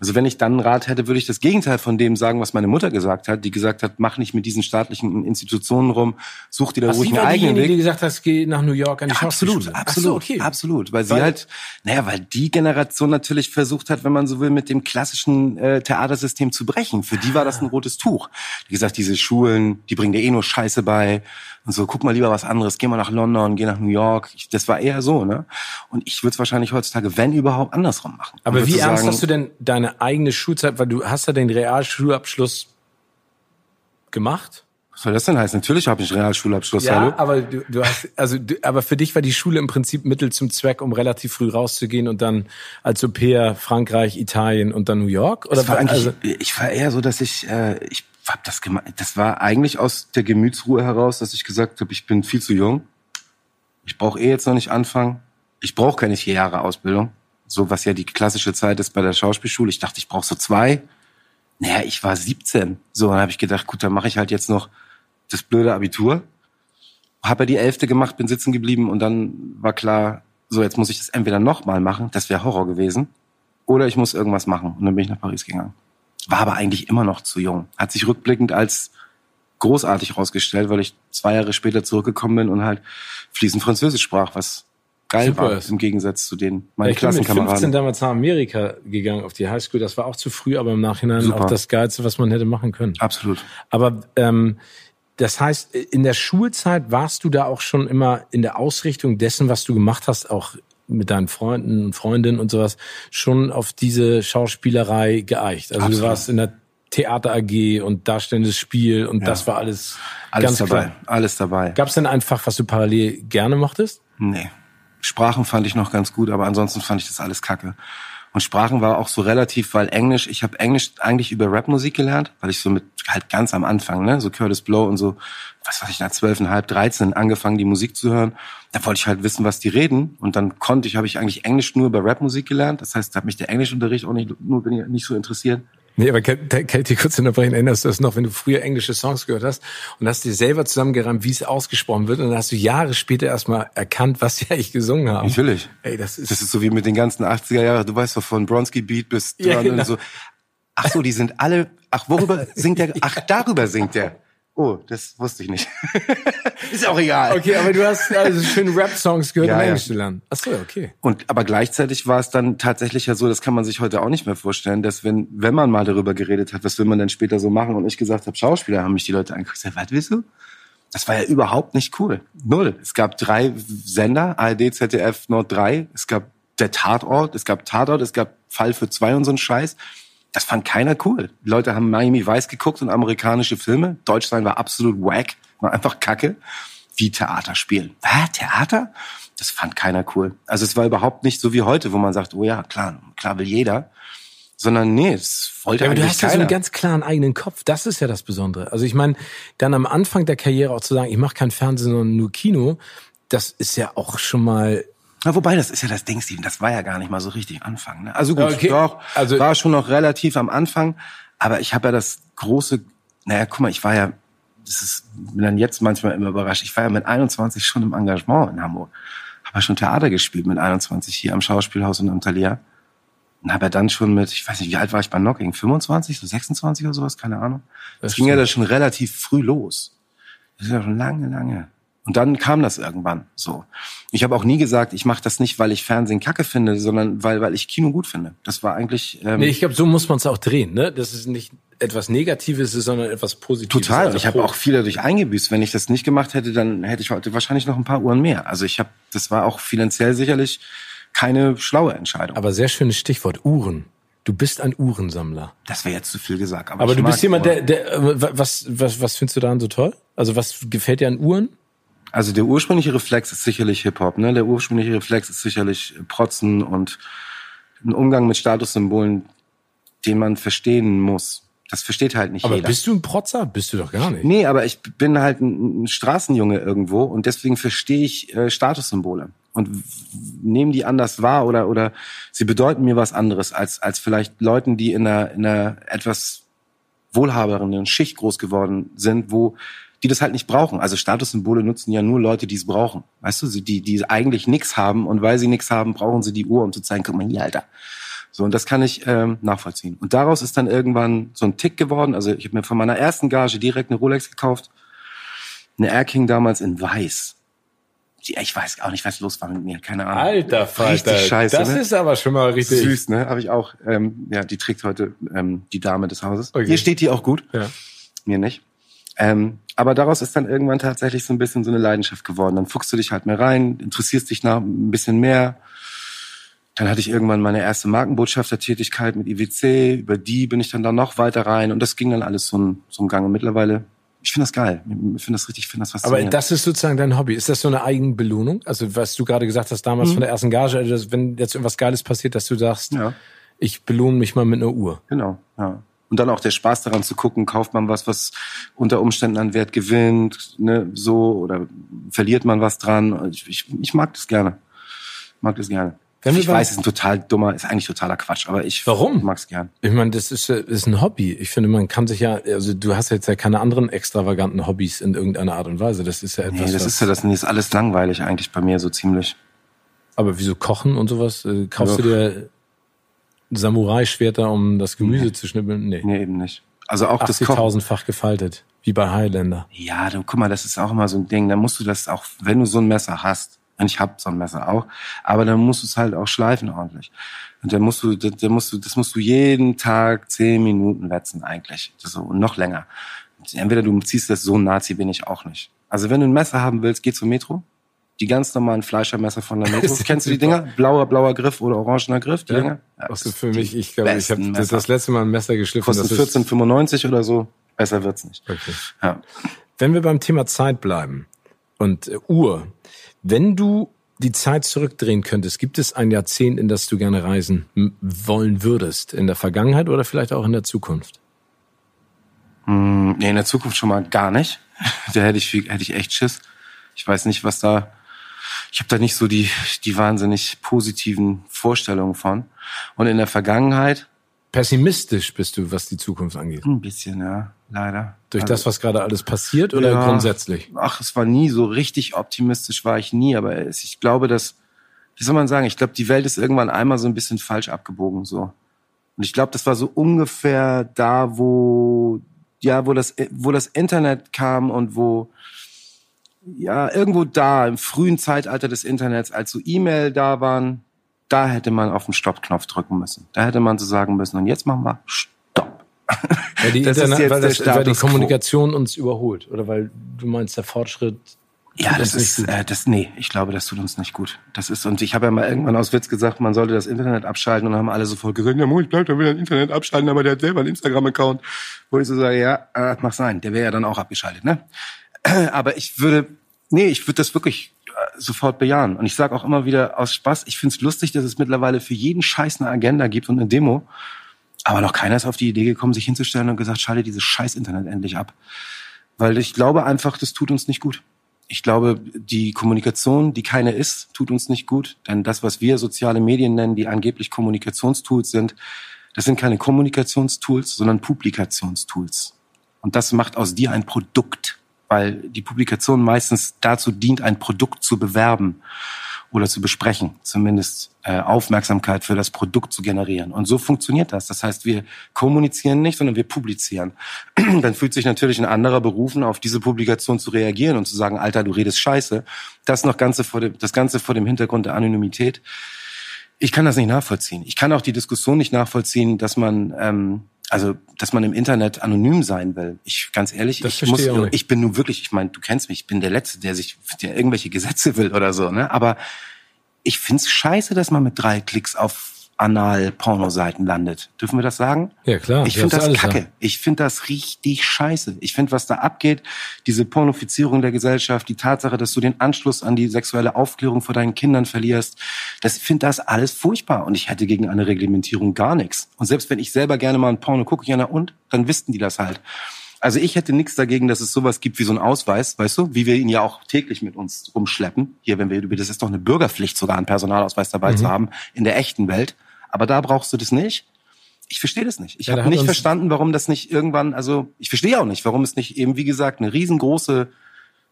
Speaker 2: Also wenn ich dann einen Rat hätte, würde ich das Gegenteil von dem sagen, was meine Mutter gesagt hat, die gesagt hat, mach nicht mit diesen staatlichen Institutionen rum, such dir da ruhig einen eigenen Weg.
Speaker 1: die gesagt hat, geh nach New York an die
Speaker 2: ja, Absolut, absolut, so, okay. absolut, weil, weil, sie halt, naja, weil die Generation natürlich versucht hat, wenn man so will, mit dem klassischen äh, Theatersystem zu brechen. Für die war das ein rotes Tuch. Wie gesagt, diese Schulen, die bringen dir eh nur Scheiße bei und so, guck mal lieber was anderes, geh mal nach London, geh nach New York. Ich, das war eher so, ne? Und ich würde es wahrscheinlich heutzutage, wenn überhaupt, andersrum machen.
Speaker 1: Aber wie ernst sagen, hast du denn deine eigene Schulzeit, weil du hast ja den Realschulabschluss gemacht?
Speaker 2: Was soll das denn heißen? Natürlich habe ich einen Realschulabschluss,
Speaker 1: ja,
Speaker 2: hallo.
Speaker 1: aber du, du hast, also, du, aber für dich war die Schule im Prinzip Mittel zum Zweck, um relativ früh rauszugehen und dann als Au pair Frankreich, Italien und dann New York?
Speaker 2: Oder war eigentlich, also, ich war eher so, dass ich, äh, ich hab das gemacht. Das war eigentlich aus der Gemütsruhe heraus, dass ich gesagt habe, ich bin viel zu jung. Ich brauche eh jetzt noch nicht anfangen. Ich brauche keine vier Jahre Ausbildung, so was ja die klassische Zeit ist bei der Schauspielschule. Ich dachte, ich brauche so zwei. Naja, ich war 17. So, dann habe ich gedacht, gut, dann mache ich halt jetzt noch das blöde Abitur. Habe ja die Elfte gemacht, bin sitzen geblieben und dann war klar, so jetzt muss ich das entweder nochmal machen, das wäre Horror gewesen, oder ich muss irgendwas machen. Und dann bin ich nach Paris gegangen war aber eigentlich immer noch zu jung. Hat sich rückblickend als großartig herausgestellt, weil ich zwei Jahre später zurückgekommen bin und halt fließend Französisch sprach, was geil Super war im Gegensatz zu den meinen
Speaker 1: ich
Speaker 2: Klassenkameraden.
Speaker 1: Ich bin mit 15 damals nach Amerika gegangen auf die Highschool. Das war auch zu früh, aber im Nachhinein Super. auch das Geilste, was man hätte machen können.
Speaker 2: Absolut.
Speaker 1: Aber ähm, das heißt, in der Schulzeit warst du da auch schon immer in der Ausrichtung dessen, was du gemacht hast, auch mit deinen Freunden und Freundinnen und sowas schon auf diese Schauspielerei geeicht. Also Absolut. du warst in der Theater AG und darstellendes Spiel und ja. das war alles,
Speaker 2: alles
Speaker 1: ganz
Speaker 2: dabei.
Speaker 1: Klar.
Speaker 2: Alles dabei.
Speaker 1: Gab es denn einfach, was du parallel gerne mochtest?
Speaker 2: Nee. Sprachen fand ich noch ganz gut, aber ansonsten fand ich das alles kacke. Und Sprachen war auch so relativ, weil Englisch, ich habe Englisch eigentlich über Rapmusik gelernt, weil ich so mit halt ganz am Anfang, ne, so Curtis Blow und so, was weiß ich, nach zwölfeinhalb, dreizehn angefangen, die Musik zu hören. Da wollte ich halt wissen, was die reden. Und dann konnte ich, habe ich eigentlich Englisch nur über Rapmusik gelernt. Das heißt, da hat mich der Englischunterricht auch nicht, nur bin ich nicht so interessiert.
Speaker 1: Nee, aber ich dir kurz unterbrechen, erinnerst du das noch, wenn du früher englische Songs gehört hast und hast dir selber zusammengerammt, wie es ausgesprochen wird und dann hast du Jahre später erstmal erkannt, was die eigentlich gesungen haben.
Speaker 2: Natürlich.
Speaker 1: Ey, das ist
Speaker 2: das ist so wie mit den ganzen 80er Jahren, du weißt doch von Bronski Beat bis ja, genau. und so. Ach so, die sind alle, ach worüber singt der, ach darüber singt der. Oh, das wusste ich nicht. ist auch egal.
Speaker 1: Okay, aber du hast also schön Rap-Songs gehört, ja, um Englisch ja. zu lernen. Ach so, okay.
Speaker 2: Und aber gleichzeitig war es dann tatsächlich ja so, das kann man sich heute auch nicht mehr vorstellen, dass wenn wenn man mal darüber geredet hat, was will man denn später so machen, und ich gesagt habe, Schauspieler, haben mich die Leute angeguckt, gesagt, was willst du? Das war ja überhaupt nicht cool. Null. Es gab drei Sender, ARD, ZDF, Nord 3. Es gab der Tatort, es gab Tatort, es gab Fall für zwei und so ein Scheiß. Das fand keiner cool. Die Leute haben Miami Vice geguckt und amerikanische Filme. Deutschland war absolut wack, war einfach kacke. Wie Theater spielen. Ah, Theater? Das fand keiner cool. Also es war überhaupt nicht so wie heute, wo man sagt, oh ja, klar, klar will jeder. sondern nee, es wollte
Speaker 1: Ja, aber du hast ja
Speaker 2: keiner.
Speaker 1: so einen ganz klaren eigenen Kopf. Das ist ja das Besondere. Also ich meine, dann am Anfang der Karriere auch zu sagen, ich mache kein Fernsehen, sondern nur Kino, das ist ja auch schon mal.
Speaker 2: Na, wobei, das ist ja das Ding, Steven, das war ja gar nicht mal so richtig Anfang. Ne? Also gut,
Speaker 1: Okay.
Speaker 2: doch,
Speaker 1: Also-
Speaker 2: war schon noch relativ am Anfang, aber ich habe ja das große, naja, guck mal, ich war ja, das ist, bin dann jetzt manchmal immer überrascht, ich war ja mit 21 schon im Engagement in Hamburg. Habe ja schon Theater gespielt mit 21 hier am Schauspielhaus und am Thalia. Und habe ja dann schon mit, ich weiß nicht, wie alt war ich bei Knocking? 25, so 26 oder sowas, keine Ahnung. Das,
Speaker 1: Das
Speaker 2: ging ja da schon relativ früh los. Das ist ja schon lange, lange. Und dann kam das irgendwann so. Ich habe auch nie gesagt, ich mache das nicht, weil ich Fernsehen kacke finde, sondern weil, weil ich Kino gut finde. Das war eigentlich ähm,
Speaker 1: Nee, ich glaube, so muss man es auch drehen, ne? Das ist nicht etwas Negatives, ist, sondern etwas Positives.
Speaker 2: total.
Speaker 1: Also
Speaker 2: Ich habe auch viel dadurch eingebüßt. Wenn ich das nicht gemacht hätte, dann hätte ich heute wahrscheinlich noch ein paar Uhren mehr. Also ich habe, das war auch finanziell sicherlich keine schlaue Entscheidung.
Speaker 1: Aber sehr schönes Stichwort, Uhren. Du bist ein Uhrensammler.
Speaker 2: das wäre jetzt zu viel gesagt. Aber,
Speaker 1: Aber du bist jemand, der, der äh, was, was, was findest du daran so toll? Also was gefällt dir an Uhren?
Speaker 2: Also der ursprüngliche Reflex ist sicherlich Hip-Hop, ne? Der ursprüngliche Reflex ist sicherlich Protzen und ein Umgang mit Statussymbolen, den man verstehen muss. Das versteht halt nicht
Speaker 1: Aber
Speaker 2: jeder.
Speaker 1: bist du ein Protzer? Bist du doch gar nicht.
Speaker 2: Nee, aber ich bin halt ein, Straßenjunge irgendwo und deswegen verstehe ich äh, Statussymbole und nehme die anders wahr oder oder sie bedeuten mir was anderes als als vielleicht Leuten, die in einer, in einer etwas wohlhaberen Schicht groß geworden sind, wo die das halt nicht brauchen. Also Statussymbole nutzen ja nur Leute, die es brauchen. Weißt du, die die eigentlich nichts haben und weil sie nichts haben, brauchen sie die Uhr, um zu zeigen, guck mal hier, Alter. So, und das kann ich ähm, nachvollziehen. Und daraus ist dann irgendwann so ein Tick geworden. Also ich habe mir von meiner ersten Gage direkt eine Rolex gekauft. Eine Air King damals in weiß. Die, ich weiß auch nicht, was los war mit mir. Keine Ahnung.
Speaker 1: Alter Falter,
Speaker 2: Richtig scheiße,
Speaker 1: das
Speaker 2: ne?
Speaker 1: ist aber schon mal richtig.
Speaker 2: Süß, ne? Habe ich auch. Ähm, ja, die trägt heute ähm, die Dame des Hauses.
Speaker 1: Okay.
Speaker 2: Ihr steht die auch gut.
Speaker 1: Ja.
Speaker 2: Mir nicht. Ähm, aber daraus ist dann irgendwann tatsächlich so ein bisschen so eine Leidenschaft geworden. Dann fuchst du dich halt mehr rein, interessierst dich nach ein bisschen mehr. Dann hatte ich irgendwann meine erste Markenbotschaftertätigkeit mit IWC. Über die bin ich dann da noch weiter rein. Und das ging dann alles so ein, so ein Gang. Und mittlerweile, ich finde das geil. Ich finde das richtig, ich finde das
Speaker 1: Aber
Speaker 2: faszinierend.
Speaker 1: das ist sozusagen dein Hobby. Ist das so eine Eigenbelohnung? Also was du gerade gesagt hast
Speaker 2: Mhm.
Speaker 1: damals von der ersten Gage, also dass, wenn jetzt irgendwas Geiles passiert, dass du sagst,
Speaker 2: ja.
Speaker 1: ich belohne mich mal mit einer Uhr.
Speaker 2: Genau, ja. Und dann auch der Spaß daran zu gucken, kauft man was, was unter Umständen an Wert gewinnt, ne, so, oder verliert man was dran. Ich, ich, ich mag das gerne. Mag das gerne.
Speaker 1: Wenn
Speaker 2: ich weiß, es ist ein total dummer, ist eigentlich totaler Quatsch, aber ich
Speaker 1: Warum?
Speaker 2: mag's gern.
Speaker 1: Ich meine, das ist, äh, ist ein Hobby. Ich finde, man kann sich ja, also du hast jetzt ja keine anderen extravaganten Hobbys in irgendeiner Art und Weise. Das ist ja etwas.
Speaker 2: Nee, das ist ja das, nee, ist alles langweilig eigentlich bei mir so ziemlich.
Speaker 1: Aber wieso kochen und sowas? Äh, Kaufst du dir Samurai-Schwerter, um das Gemüse zu schnippeln? Nee.
Speaker 2: Nee, eben nicht. Also auch das Kochen.
Speaker 1: 80.000-fach gefaltet. Wie bei Highlander.
Speaker 2: Ja, du, guck mal, das ist auch immer so ein Ding. Da musst du das auch, wenn du so ein Messer hast, und ich hab so ein Messer auch, aber dann musst du es halt auch schleifen ordentlich. Und dann musst du, dann musst du, das musst du jeden Tag zehn Minuten wetzen eigentlich. So, und noch länger. Entweder du ziehst das so ein Nazi bin ich auch nicht. Also wenn du ein Messer haben willst, geh zur Metro. Die ganz normalen Fleischermesser von der Metro. Kennst du die. Dinger? Blauer, blauer Griff oder orangener Griff, die
Speaker 1: Ja.
Speaker 2: Dinger? Ja,
Speaker 1: Also für mich, ich glaube, ich habe das, das letzte Mal ein Messer geschliffen.
Speaker 2: Kostet
Speaker 1: das ist-
Speaker 2: 14,95 oder so. Besser wird's nicht.
Speaker 1: Okay.
Speaker 2: Ja.
Speaker 1: Wenn wir beim Thema Zeit bleiben und äh, Uhr, wenn du die Zeit zurückdrehen könntest, gibt es ein Jahrzehnt, in das du gerne reisen wollen würdest? In der Vergangenheit oder vielleicht auch in der Zukunft?
Speaker 2: Hm, Nee, in der Zukunft schon mal gar nicht. Da hätte ich, viel- hätte ich echt Schiss. Ich weiß nicht, was da. Ich habe da nicht so die, die wahnsinnig positiven Vorstellungen von. Und in der Vergangenheit
Speaker 1: Pessimistisch bist du, was die Zukunft angeht.
Speaker 2: ein bisschen, ja, leider.
Speaker 1: Durch
Speaker 2: Also,
Speaker 1: das, was gerade alles passiert oder
Speaker 2: Ja.
Speaker 1: grundsätzlich?
Speaker 2: Ach, es war nie so richtig optimistisch, war ich nie. Aber ich glaube, dass, wie soll man sagen, ich glaube, die Welt ist irgendwann einmal so ein bisschen falsch abgebogen, so. Und ich glaube, das war so ungefähr da, wo, ja, wo das, wo das Internet kam und wo, ja, irgendwo da, im frühen Zeitalter des Internets, als so E-Mail da waren, da hätte man auf den Stoppknopf drücken müssen. Da hätte man so sagen müssen, und jetzt machen wir Stopp.
Speaker 1: Weil die,
Speaker 2: Das ist
Speaker 1: Internet,
Speaker 2: jetzt
Speaker 1: weil,
Speaker 2: der
Speaker 1: das, weil die. Kommunikation uns überholt. Oder weil du meinst, der Fortschritt.
Speaker 2: Ja, das ist, äh, das, nee, ich glaube, das tut uns nicht gut. Das ist, und ich habe ja mal irgendwann aus Witz gesagt, man sollte das Internet abschalten und dann haben alle sofort gesagt, ja, Mo, ich bleib da wieder ein Internet abschalten, aber der hat selber einen Instagram-Account. Wo ich so sage, ja, äh, mach sein, der wäre ja dann auch abgeschaltet, ne? Aber ich würde, nee, ich würde das wirklich äh, sofort bejahen. Und ich sage auch immer wieder aus Spaß, ich find's lustig, dass es mittlerweile für jeden Scheiß eine Agenda gibt und eine Demo. Aber noch keiner ist auf die Idee gekommen, sich hinzustellen und gesagt, schalte dieses scheiß Internet endlich ab. Weil ich glaube einfach, das tut uns nicht gut. Ich glaube, die Kommunikation, die keine ist, tut uns nicht gut. Denn das, was wir soziale Medien nennen, die angeblich Kommunikationstools sind, das sind keine Kommunikationstools, sondern Publikationstools. Und das macht aus dir ein Produkt, weil die Publikation meistens dazu dient, ein Produkt zu bewerben oder zu besprechen, zumindest äh, Aufmerksamkeit für das Produkt zu generieren. Und so funktioniert das. Das heißt, wir kommunizieren nicht, sondern wir publizieren. Dann fühlt sich natürlich ein anderer berufen, auf diese Publikation zu reagieren und zu sagen, Alter, du redest scheiße. Das noch Ganze vor dem, das Ganze vor dem Hintergrund der Anonymität. Ich kann das nicht nachvollziehen. Ich kann auch die Diskussion nicht nachvollziehen, dass man ähm, also dass man im Internet anonym sein will. Ich ganz ehrlich, das ich muss, ich bin nun wirklich, ich meine, du kennst mich, ich bin der Letzte, der sich, der irgendwelche Gesetze will oder so, ne? Aber ich find's scheiße, dass man mit drei Klicks auf Anal-Pornoseiten landet. Dürfen wir das sagen?
Speaker 1: Ja, klar.
Speaker 2: Ich finde das kacke. Haben. Ich finde das richtig scheiße. Ich finde, was da abgeht, diese Pornofizierung der Gesellschaft, die Tatsache, dass du den Anschluss an die sexuelle Aufklärung vor deinen Kindern verlierst, das finde das alles furchtbar. Und ich hätte gegen eine Reglementierung gar nichts. Und selbst wenn ich selber gerne mal ein Porno gucke, ja, na und? Dann wüssten die das halt. Also ich hätte nichts dagegen, dass es sowas gibt wie so ein Ausweis, weißt du, wie wir ihn ja auch täglich mit uns rumschleppen. Hier, wenn wir über das ist doch eine Bürgerpflicht, sogar einen Personalausweis dabei mhm. zu haben in der echten Welt. Aber da brauchst du das nicht. Ich verstehe das nicht. Ich ja, habe nicht verstanden, warum das nicht irgendwann, also ich verstehe auch nicht, warum es nicht eben, wie gesagt, eine riesengroße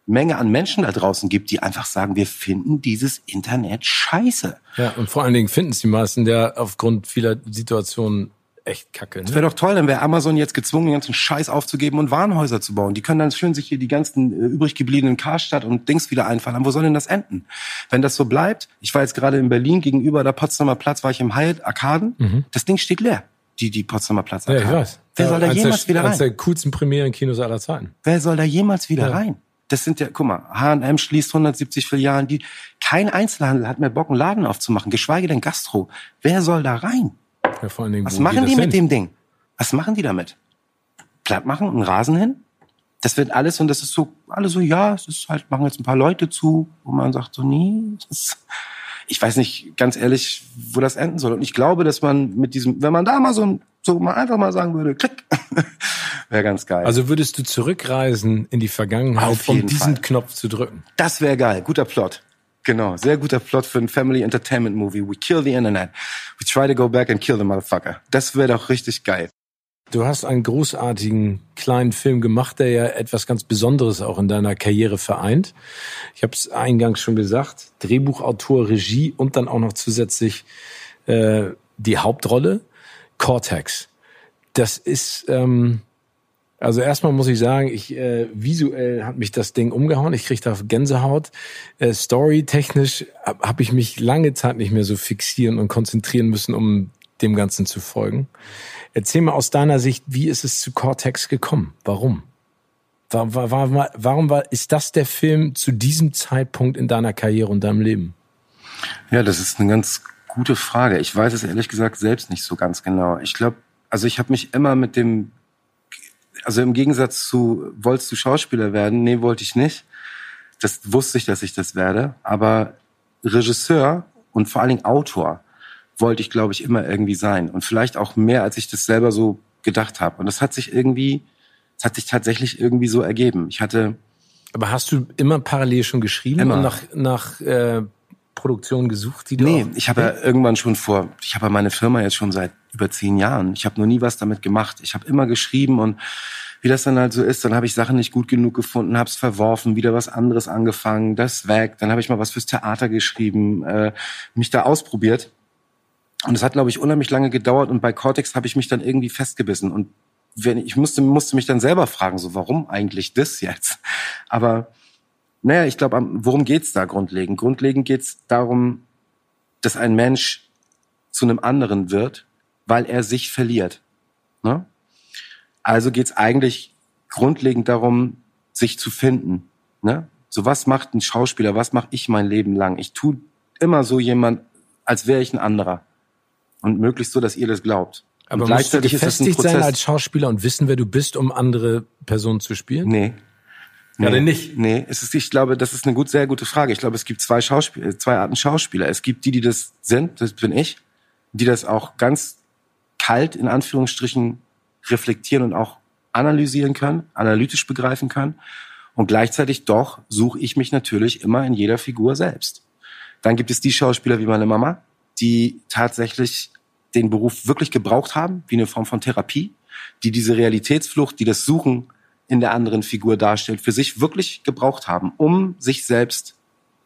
Speaker 2: Menge an Menschen da draußen gibt, die einfach sagen, wir finden dieses Internet scheiße.
Speaker 1: Ja, und vor allen Dingen finden es die meisten der aufgrund vieler Situationen echt kacke. Ne?
Speaker 2: Das wäre doch toll, dann wäre Amazon jetzt gezwungen, den ganzen Scheiß aufzugeben und Warenhäuser zu bauen. Die können dann schön sich hier die ganzen äh, übrig gebliebenen Karstadt und Dings wieder einfallen. Wo soll denn das enden? Wenn das so bleibt, ich war jetzt gerade in Berlin gegenüber der Potsdamer Platz, war ich im Hyatt Arkaden. Mhm. Das Ding steht leer. Die, die Potsdamer Platz.
Speaker 1: Ja, ich weiß.
Speaker 2: Wer soll da jemals
Speaker 1: der,
Speaker 2: wieder rein? Eines
Speaker 1: der coolsten Premieren-Kinos aller Zeiten.
Speaker 2: Wer soll da jemals wieder ja. rein? Das sind ja, guck mal, H&M schließt 170 Filialen, die, kein Einzelhandel hat mehr Bock, einen Laden aufzumachen, geschweige denn Gastro. Wer soll da rein?
Speaker 1: Ja, vor allen Dingen,
Speaker 2: Was machen die mit hin? dem Ding? Was machen die damit? Platt machen, einen Rasen hin? Das wird alles und das ist so, alle so, ja, es ist halt, machen jetzt ein paar Leute zu, wo man sagt so, nee, ist, ich weiß nicht ganz ehrlich, wo das enden soll. Und ich glaube, dass man mit diesem, wenn man da mal so, so mal einfach mal sagen würde, klick, wäre ganz geil.
Speaker 1: Also würdest du zurückreisen in die Vergangenheit, um diesen Fall. Knopf zu drücken?
Speaker 2: Das wäre geil, guter Plot. Genau, sehr guter Plot für ein Family Entertainment Movie. We kill the Internet. We try to go back and kill the motherfucker. Das wäre doch richtig geil.
Speaker 1: Du hast einen großartigen kleinen Film gemacht, der ja etwas ganz Besonderes auch in deiner Karriere vereint. Ich habe es eingangs schon gesagt, Drehbuchautor, Regie und dann auch noch zusätzlich äh, die Hauptrolle, Cortex. Das ist, ähm, also erstmal muss ich sagen, ich äh, visuell hat mich das Ding umgehauen. Ich krieg da Gänsehaut. Äh, Story-technisch habe hab ich mich lange Zeit nicht mehr so fixieren und konzentrieren müssen, um dem Ganzen zu folgen. Erzähl mal aus deiner Sicht, wie ist es zu Cortex gekommen? Warum? Warum, warum, warum war, ist das der Film zu diesem Zeitpunkt in deiner Karriere und deinem Leben?
Speaker 2: Ja, das ist eine ganz gute Frage. Ich weiß es ehrlich gesagt selbst nicht so ganz genau. Ich glaube, also ich habe mich immer mit dem, also im Gegensatz zu, wolltest du Schauspieler werden? Nee, wollte ich nicht. Das wusste ich, dass ich das werde. Aber Regisseur und vor allen Dingen Autor wollte ich, glaube ich, immer irgendwie sein. Und vielleicht auch mehr, als ich das selber so gedacht habe. Und das hat sich irgendwie, es hat sich tatsächlich irgendwie so ergeben. Ich hatte.
Speaker 1: Aber hast du immer parallel schon geschrieben immer. und nach, nach äh, Produktion gesucht, die du
Speaker 2: Nee, ich habe ja irgendwann schon vor, ich habe ja meine Firma jetzt schon seit über zehn Jahren. Ich habe noch nie was damit gemacht. Ich habe immer geschrieben und wie das dann halt so ist, dann habe ich Sachen nicht gut genug gefunden, habe es verworfen, wieder was anderes angefangen, das weg. Dann habe ich mal was fürs Theater geschrieben, äh, mich da ausprobiert. Und es hat, glaube ich, unheimlich lange gedauert und bei Cortex habe ich mich dann irgendwie festgebissen. Und wenn, ich musste, musste mich dann selber fragen, so warum eigentlich das jetzt? Aber naja, ich glaube, worum geht's da grundlegend? Grundlegend geht's darum, dass ein Mensch zu einem anderen wird, weil er sich verliert. Ne? Also geht's eigentlich grundlegend darum, sich zu finden. Ne? So was macht ein Schauspieler, was mache ich mein Leben lang? Ich tu immer so jemand, als wäre ich ein anderer und möglichst so, dass ihr das glaubt.
Speaker 1: Aber und gleichzeitig musst du gefestigt sein als Schauspieler und wissen, wer du bist, um andere Personen zu spielen?
Speaker 2: Nee.
Speaker 1: Nee, ja, nicht.
Speaker 2: Nee, es ist, ich glaube, das ist eine gut, sehr gute Frage. Ich glaube, es gibt zwei Schauspieler, zwei Arten Schauspieler. Es gibt die, die das sind, das bin ich, die das auch ganz kalt in Anführungsstrichen reflektieren und auch analysieren kann, analytisch begreifen kann. Und gleichzeitig doch suche ich mich natürlich immer in jeder Figur selbst. Dann gibt es die Schauspieler wie meine Mama, die tatsächlich den Beruf wirklich gebraucht haben, wie eine Form von Therapie, die diese Realitätsflucht, die das Suchen in der anderen Figur darstellt, für sich wirklich gebraucht haben, um sich selbst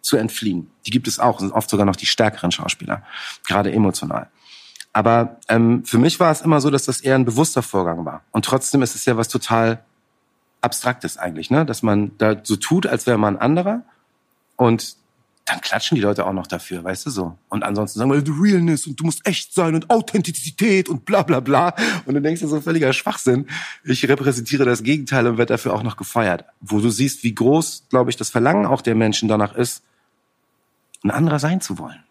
Speaker 2: zu entfliehen. Die gibt es auch, sind oft sogar noch die stärkeren Schauspieler, gerade emotional. Aber ähm, für mich war es immer so, dass das eher ein bewusster Vorgang war. Und trotzdem ist es ja was total Abstraktes eigentlich, ne? dass man da so tut, als wäre man ein anderer. Und dann klatschen die Leute auch noch dafür, weißt du so. Und ansonsten sagen wir, realness und du musst echt sein und Authentizität und bla bla bla. Und du denkst dir so völliger Schwachsinn. Ich repräsentiere das Gegenteil und werde dafür auch noch gefeiert. Wo du siehst, wie groß, glaube ich, das Verlangen auch der Menschen danach ist, ein anderer sein zu wollen.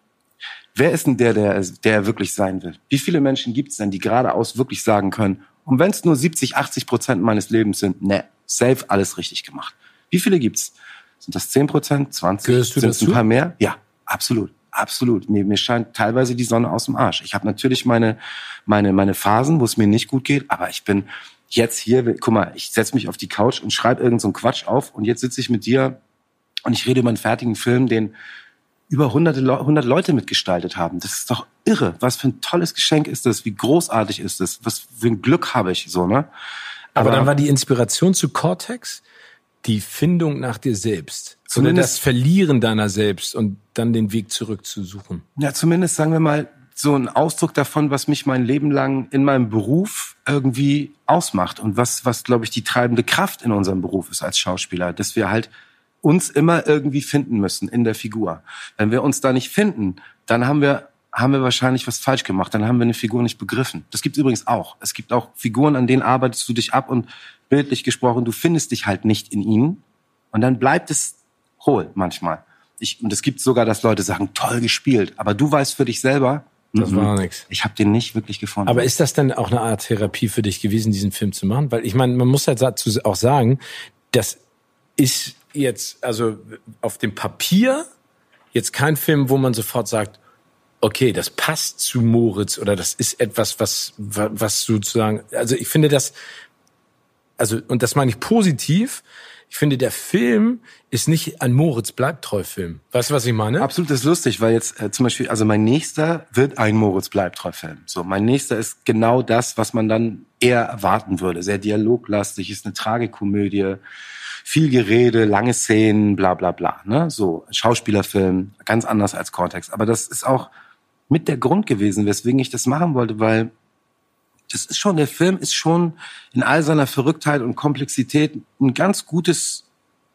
Speaker 2: Wer ist denn der, der, der wirklich sein will? Wie viele Menschen gibt es denn, die geradeaus wirklich sagen können, und wenn es nur 70, 80 Prozent meines Lebens sind, ne, safe alles richtig gemacht. Wie viele gibt's? Sind das 10 Prozent, 20?
Speaker 1: Gehörst du
Speaker 2: Sind es
Speaker 1: dazu?
Speaker 2: ein paar mehr? Ja, absolut. Absolut. Mir, mir scheint teilweise die Sonne aus dem Arsch. Ich habe natürlich meine, meine, meine Phasen, wo es mir nicht gut geht, aber ich bin jetzt hier, guck mal, ich setze mich auf die Couch und schreibe irgend so Quatsch auf und jetzt sitze ich mit dir und ich rede über einen fertigen Film, den über hunderte 100 Leute mitgestaltet haben. Das ist doch irre. Was für ein tolles Geschenk ist das? Wie großartig ist das? Was für ein Glück habe ich so, ne?
Speaker 1: Aber, dann war die Inspiration zu Cortex die Findung nach dir selbst. Oder
Speaker 2: Zumindest-
Speaker 1: das Verlieren deiner selbst und dann den Weg zurück zu suchen.
Speaker 2: Ja, zumindest sagen wir mal so ein Ausdruck davon, was mich mein Leben lang in meinem Beruf irgendwie ausmacht und was, was glaube ich die treibende Kraft in unserem Beruf ist als Schauspieler, dass wir halt uns immer irgendwie finden müssen in der Figur. Wenn wir uns da nicht finden, dann haben wir haben wir wahrscheinlich was falsch gemacht, dann haben wir eine Figur nicht begriffen. Das gibt übrigens auch. Es gibt auch Figuren, an denen arbeitest du dich ab und bildlich gesprochen, du findest dich halt nicht in ihnen und dann bleibt es hohl manchmal. Ich, und es gibt sogar, dass Leute sagen, toll gespielt, aber du weißt für dich selber,
Speaker 1: Das
Speaker 2: mhm,
Speaker 1: war nix.
Speaker 2: ich habe den nicht wirklich gefunden.
Speaker 1: Aber ist das dann auch eine Art Therapie für dich gewesen, diesen Film zu machen? Weil ich meine, man muss halt dazu auch sagen, das ist jetzt, also auf dem Papier jetzt kein Film, wo man sofort sagt, okay, das passt zu Moritz oder das ist etwas, was, wa- was sozusagen, also ich finde das, also, und das meine ich positiv, ich finde, der Film ist nicht ein Moritz bleibtreu Film. Weißt du, was ich meine?
Speaker 2: Absolut, das ist lustig, weil jetzt äh, zum Beispiel, also mein nächster wird ein Moritz Bleibtreu-Film. So, mein nächster ist genau das, was man dann eher erwarten würde. Sehr dialoglastig, ist eine Tragikomödie, viel Gerede, lange Szenen, bla bla bla. Ne? So, Schauspielerfilm, ganz anders als Cortex. Aber das ist auch mit der Grund gewesen, weswegen ich das machen wollte, weil das ist schon, der Film ist schon in all seiner Verrücktheit und Komplexität ein ganz gutes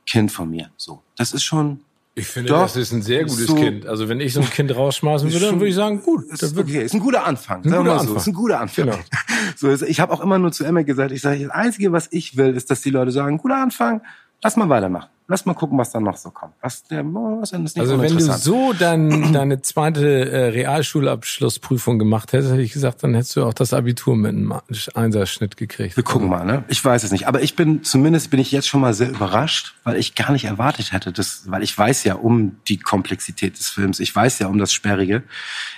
Speaker 2: Kind von mir. So, das ist schon
Speaker 1: Ich finde,
Speaker 2: Doch,
Speaker 1: das ist ein sehr gutes
Speaker 2: so-
Speaker 1: Kind. Also wenn ich so ein Kind rausschmeißen würde, dann würde ich sagen, gut, das
Speaker 2: ist
Speaker 1: wird
Speaker 2: okay, ist ein guter Anfang. Sagen wir
Speaker 1: guter
Speaker 2: mal so,
Speaker 1: Anfang.
Speaker 2: ist ein guter Anfang.
Speaker 1: Genau.
Speaker 2: So, ist- ich habe auch immer nur zu Emma gesagt, ich sage, das Einzige, was ich will, ist, dass die Leute sagen, guter Anfang, lass mal weitermachen. Lass mal gucken, was dann noch so kommt. Was der, was denn ist nicht
Speaker 1: Also wenn du so dann deine zweite äh, Realschulabschlussprüfung gemacht hättest, hätte ich gesagt, dann hättest du auch das Abitur mit einem Einserschnitt gekriegt.
Speaker 2: Wir gucken mal, ne? Ich weiß es nicht. Aber ich bin, zumindest bin ich jetzt schon mal sehr überrascht, weil ich gar nicht erwartet hätte, dass, weil ich weiß ja um die Komplexität des Films, ich weiß ja um das Sperrige.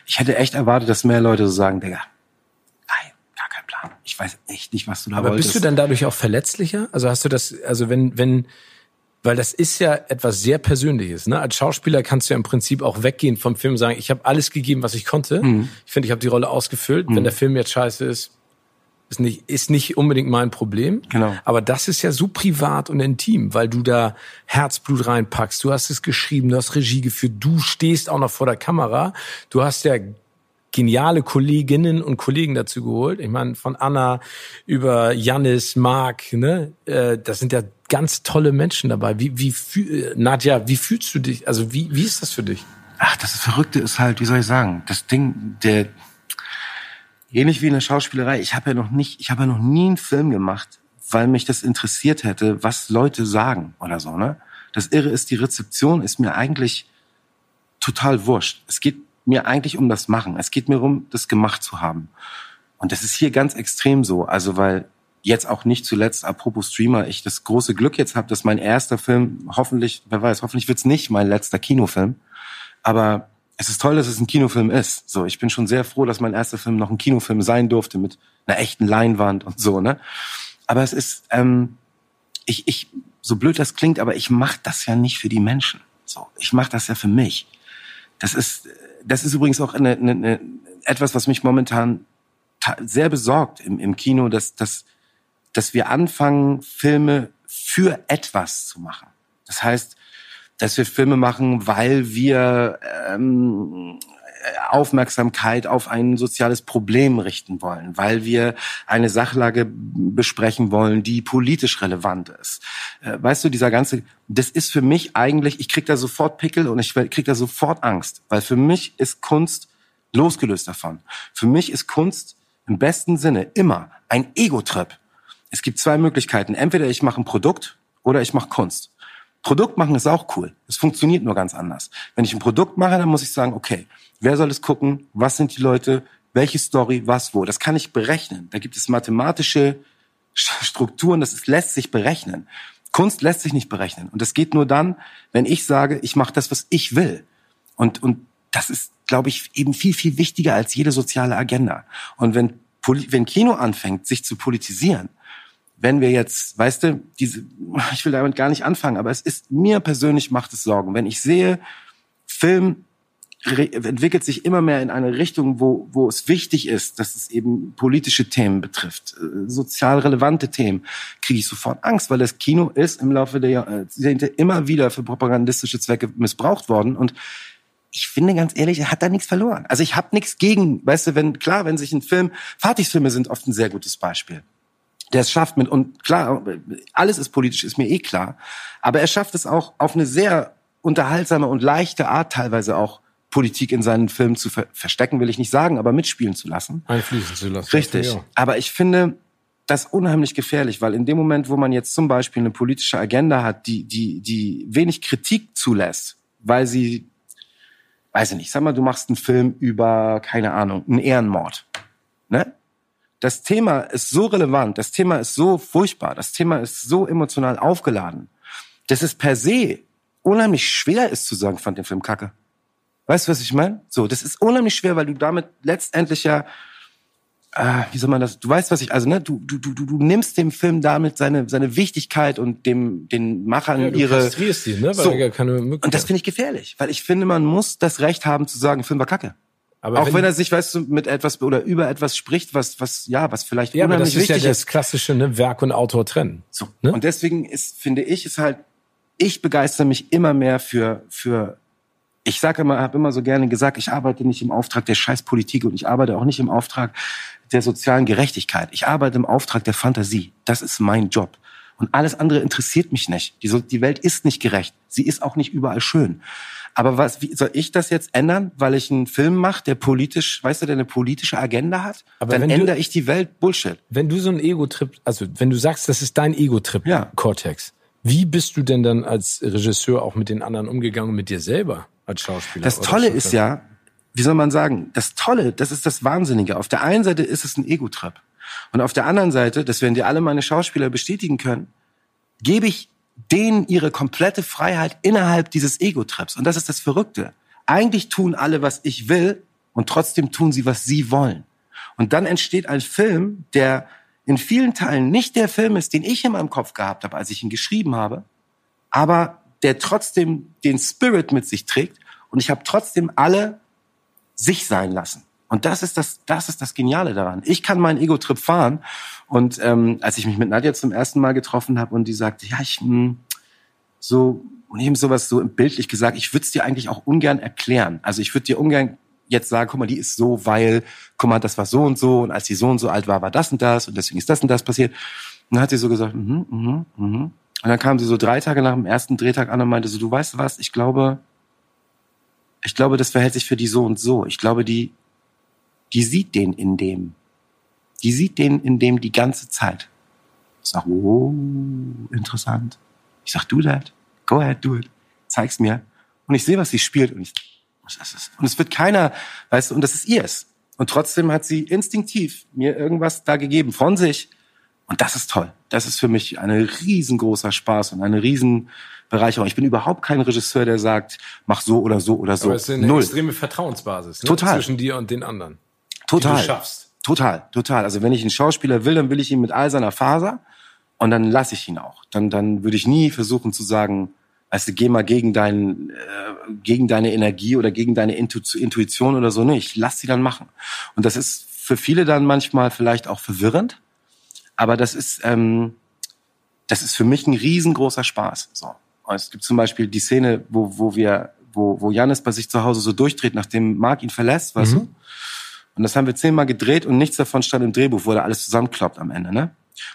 Speaker 2: Ich hätte echt erwartet, dass mehr Leute so sagen, Digga, nein, gar kein Plan. Ich weiß echt nicht, was du da
Speaker 1: Aber
Speaker 2: wolltest.
Speaker 1: bist du dann dadurch auch verletzlicher? Also hast du das, also wenn, wenn, weil das ist ja etwas sehr Persönliches. Ne? Als Schauspieler kannst du ja im Prinzip auch weggehen vom Film und sagen, ich habe alles gegeben, was ich konnte.
Speaker 2: Mhm.
Speaker 1: Ich finde, ich habe die Rolle ausgefüllt. Wenn der Film jetzt scheiße ist, ist nicht, ist nicht unbedingt mein Problem.
Speaker 2: Genau.
Speaker 1: Aber das ist ja so privat und intim, weil du da Herzblut reinpackst. Du hast es geschrieben, du hast Regie geführt, du stehst auch noch vor der Kamera. Du hast ja geniale Kolleginnen und Kollegen dazu geholt. Ich meine, von Anna über Jannis, Marc, ne? Äh, das sind ja ganz tolle Menschen dabei. Wie, wie äh, Nadja, wie fühlst du dich? Also wie, wie ist das für dich?
Speaker 2: Ach, das Verrückte ist halt, wie soll ich sagen, das Ding, der ähnlich wie in der Schauspielerei. Ich habe ja noch nicht, ich habe ja noch nie einen Film gemacht, weil mich das interessiert hätte, was Leute sagen oder so. Ne? Das Irre ist, die Rezeption ist mir eigentlich total wurscht. Es geht mir eigentlich um das Machen. Es geht mir um, das gemacht zu haben. Und das ist hier ganz extrem so. Also weil jetzt auch nicht zuletzt, apropos Streamer, ich das große Glück jetzt habe, dass mein erster Film, hoffentlich, wer weiß, hoffentlich wird's nicht mein letzter Kinofilm, aber es ist toll, dass es ein Kinofilm ist. So, ich bin schon sehr froh, dass mein erster Film noch ein Kinofilm sein durfte mit einer echten Leinwand und so, ne? Aber es ist, ähm, ich, ich, so blöd das klingt, aber ich mache das ja nicht für die Menschen. So, ich mache das ja für mich. Das ist, das ist übrigens auch eine, eine, eine, etwas, was mich momentan sehr besorgt im, im Kino, dass, dass, dass wir anfangen, Filme für etwas zu machen. Das heißt, dass wir Filme machen, weil wir ähm, Aufmerksamkeit auf ein soziales Problem richten wollen, weil wir eine Sachlage besprechen wollen, die politisch relevant ist. Äh, weißt du, dieser ganze, das ist für mich eigentlich, ich krieg da sofort Pickel und ich krieg da sofort Angst, weil für mich ist Kunst losgelöst davon. Für mich ist Kunst im besten Sinne immer ein Ego-Trip. Es gibt zwei Möglichkeiten. Entweder ich mache ein Produkt oder ich mache Kunst. Produkt machen ist auch cool. Es funktioniert nur ganz anders. Wenn ich ein Produkt mache, dann muss ich sagen, okay, wer soll es gucken? Was sind die Leute? Welche Story? Was wo? Das kann ich berechnen. Da gibt es mathematische Strukturen. Das ist, lässt sich berechnen. Kunst lässt sich nicht berechnen. Und das geht nur dann, wenn ich sage, ich mache das, was ich will. Und, und das ist, glaube ich, eben viel, viel wichtiger als jede soziale Agenda. Und wenn, wenn Kino anfängt, sich zu politisieren, wenn wir jetzt, weißt du, diese, ich will damit gar nicht anfangen, aber es ist, mir persönlich macht es Sorgen. Wenn ich sehe, Film entwickelt sich immer mehr in eine Richtung, wo, wo es wichtig ist, dass es eben politische Themen betrifft, äh, sozial relevante Themen, kriege ich sofort Angst, weil das Kino ist im Laufe der Jahrzehnte immer wieder für propagandistische Zwecke missbraucht worden und ich finde ganz ehrlich, er hat da nichts verloren. Also ich habe nichts gegen, weißt du, wenn klar, wenn sich ein Film, Fahrtigsfilme sind oft ein sehr gutes Beispiel der es schafft mit, und klar, alles ist politisch, ist mir eh klar, aber er schafft es auch auf eine sehr unterhaltsame und leichte Art teilweise auch Politik in seinen Filmen zu ver verstecken, will ich nicht sagen, aber mitspielen zu lassen.
Speaker 1: Einfließen zu lassen.
Speaker 2: Richtig. Ja. Aber ich finde das unheimlich gefährlich, weil in dem Moment, wo man jetzt zum Beispiel eine politische Agenda hat, die, die, die wenig Kritik zulässt, weil sie, weiß ich nicht, sag mal, du machst einen Film über, keine Ahnung, einen Ehrenmord. Ne? Das Thema ist so relevant, das Thema ist so furchtbar, das Thema ist so emotional aufgeladen, dass es per se unheimlich schwer ist zu sagen, fand den Film kacke. Weißt du, was ich meine? So, das ist unheimlich schwer, weil du damit letztendlich ja, äh, wie soll man das? Du weißt, was ich, also ne, du du du du nimmst dem Film damit seine seine Wichtigkeit und dem den Machern ja, du ihre.
Speaker 1: Die, ne? Weil
Speaker 2: so. gar keine und das finde ich gefährlich, weil ich finde, man muss das Recht haben zu sagen, Film war kacke. Aber auch wenn, wenn, er sich, weißt du, mit etwas oder über etwas spricht, was, was, ja, was vielleicht
Speaker 1: ja, aber das ist ja das klassische ne, Werk und Autor trennen.
Speaker 2: So. Ne? Und deswegen ist, finde ich, ist halt, ich begeister mich immer mehr für, für, ich sage immer, habe immer so gerne gesagt, ich arbeite nicht im Auftrag der Scheißpolitik und ich arbeite auch nicht im Auftrag der sozialen Gerechtigkeit. Ich arbeite im Auftrag der Fantasie. Das ist mein Job. Und alles andere interessiert mich nicht. Die, die Welt ist nicht gerecht. Sie ist auch nicht überall schön. Aber was, wie soll ich das jetzt ändern, weil ich einen Film mache, der politisch, weißt du, der eine politische Agenda hat? Aber dann ändere ich die Welt Bullshit.
Speaker 1: Wenn du so einen Ego-Trip, also wenn du sagst, das ist dein Ego-Trip, ja. Cortex, wie bist du denn dann als Regisseur auch mit den anderen umgegangen, mit dir selber als Schauspieler?
Speaker 2: Das Tolle ist ja, wie soll man sagen, das Tolle, das ist das Wahnsinnige. Auf der einen Seite ist es ein Ego-Trip. Und auf der anderen Seite, das werden dir alle meine Schauspieler bestätigen können, gebe ich denen ihre komplette Freiheit innerhalb dieses Ego-Trips. Und das ist das Verrückte. Eigentlich tun alle, was ich will, und trotzdem tun sie, was sie wollen. Und dann entsteht ein Film, der in vielen Teilen nicht der Film ist, den ich in meinem Kopf gehabt habe, als ich ihn geschrieben habe, aber der trotzdem den Spirit mit sich trägt. Und ich habe trotzdem alle sich sein lassen. Und das ist das, das ist das Geniale daran. Ich kann meinen Ego-Trip fahren. Und ähm, als ich mich mit Nadja zum ersten Mal getroffen habe und die sagte, ja, ich mh, hm, so und eben sowas so bildlich gesagt, ich würde es dir eigentlich auch ungern erklären. Also ich würde dir ungern jetzt sagen, guck mal, die ist so, weil, guck mal, das war so und so und als die so und so alt war, war das und das und deswegen ist das und das passiert. Und dann hat sie so gesagt, mhm, mhm, mhm. Und dann kam sie so drei Tage nach dem ersten Drehtag an und meinte so, du weißt was, ich glaube, ich glaube, das verhält sich für die so und so. Ich glaube, die die sieht den in dem. Die sieht den in dem die ganze Zeit. Ich sag, oh, interessant. Ich sag, do that. Go ahead, do it. Zeig's mir. Und ich sehe, was sie spielt. Und ich, was ist es? Und es wird keiner, weißt du, und das ist ihrs. Und trotzdem hat sie instinktiv mir irgendwas da gegeben von sich. Und das ist toll. das ist für mich ein riesengroßer Spaß und eine riesen Bereicherung. Ich bin überhaupt kein Regisseur, der sagt, mach so oder so oder so.
Speaker 1: Aber es ist eine
Speaker 2: Null.
Speaker 1: extreme Vertrauensbasis ne?
Speaker 2: Total.
Speaker 1: zwischen dir und den anderen.
Speaker 2: Total.
Speaker 1: Die du schaffst.
Speaker 2: Total, total. Also wenn ich einen Schauspieler will, dann will ich ihn mit all seiner Faser und dann lasse ich ihn auch. Dann, dann würde ich nie versuchen zu sagen, weißt du, geh mal gegen dein, äh, gegen deine Energie oder gegen deine Intu Intuition oder so. Nee, ich lass sie dann machen. Und das ist für viele dann manchmal vielleicht auch verwirrend, aber das ist, ähm, das ist für mich ein riesengroßer Spaß. So. Und es gibt zum Beispiel die Szene, wo, wo wir, wo, wo Janis bei sich zu Hause so durchdreht, nachdem Marc ihn verlässt, weißt
Speaker 1: Mhm.
Speaker 2: du? Und das haben wir zehnmal gedreht und nichts davon stand im Drehbuch, da alles zusammenkloppt am Ende, ne?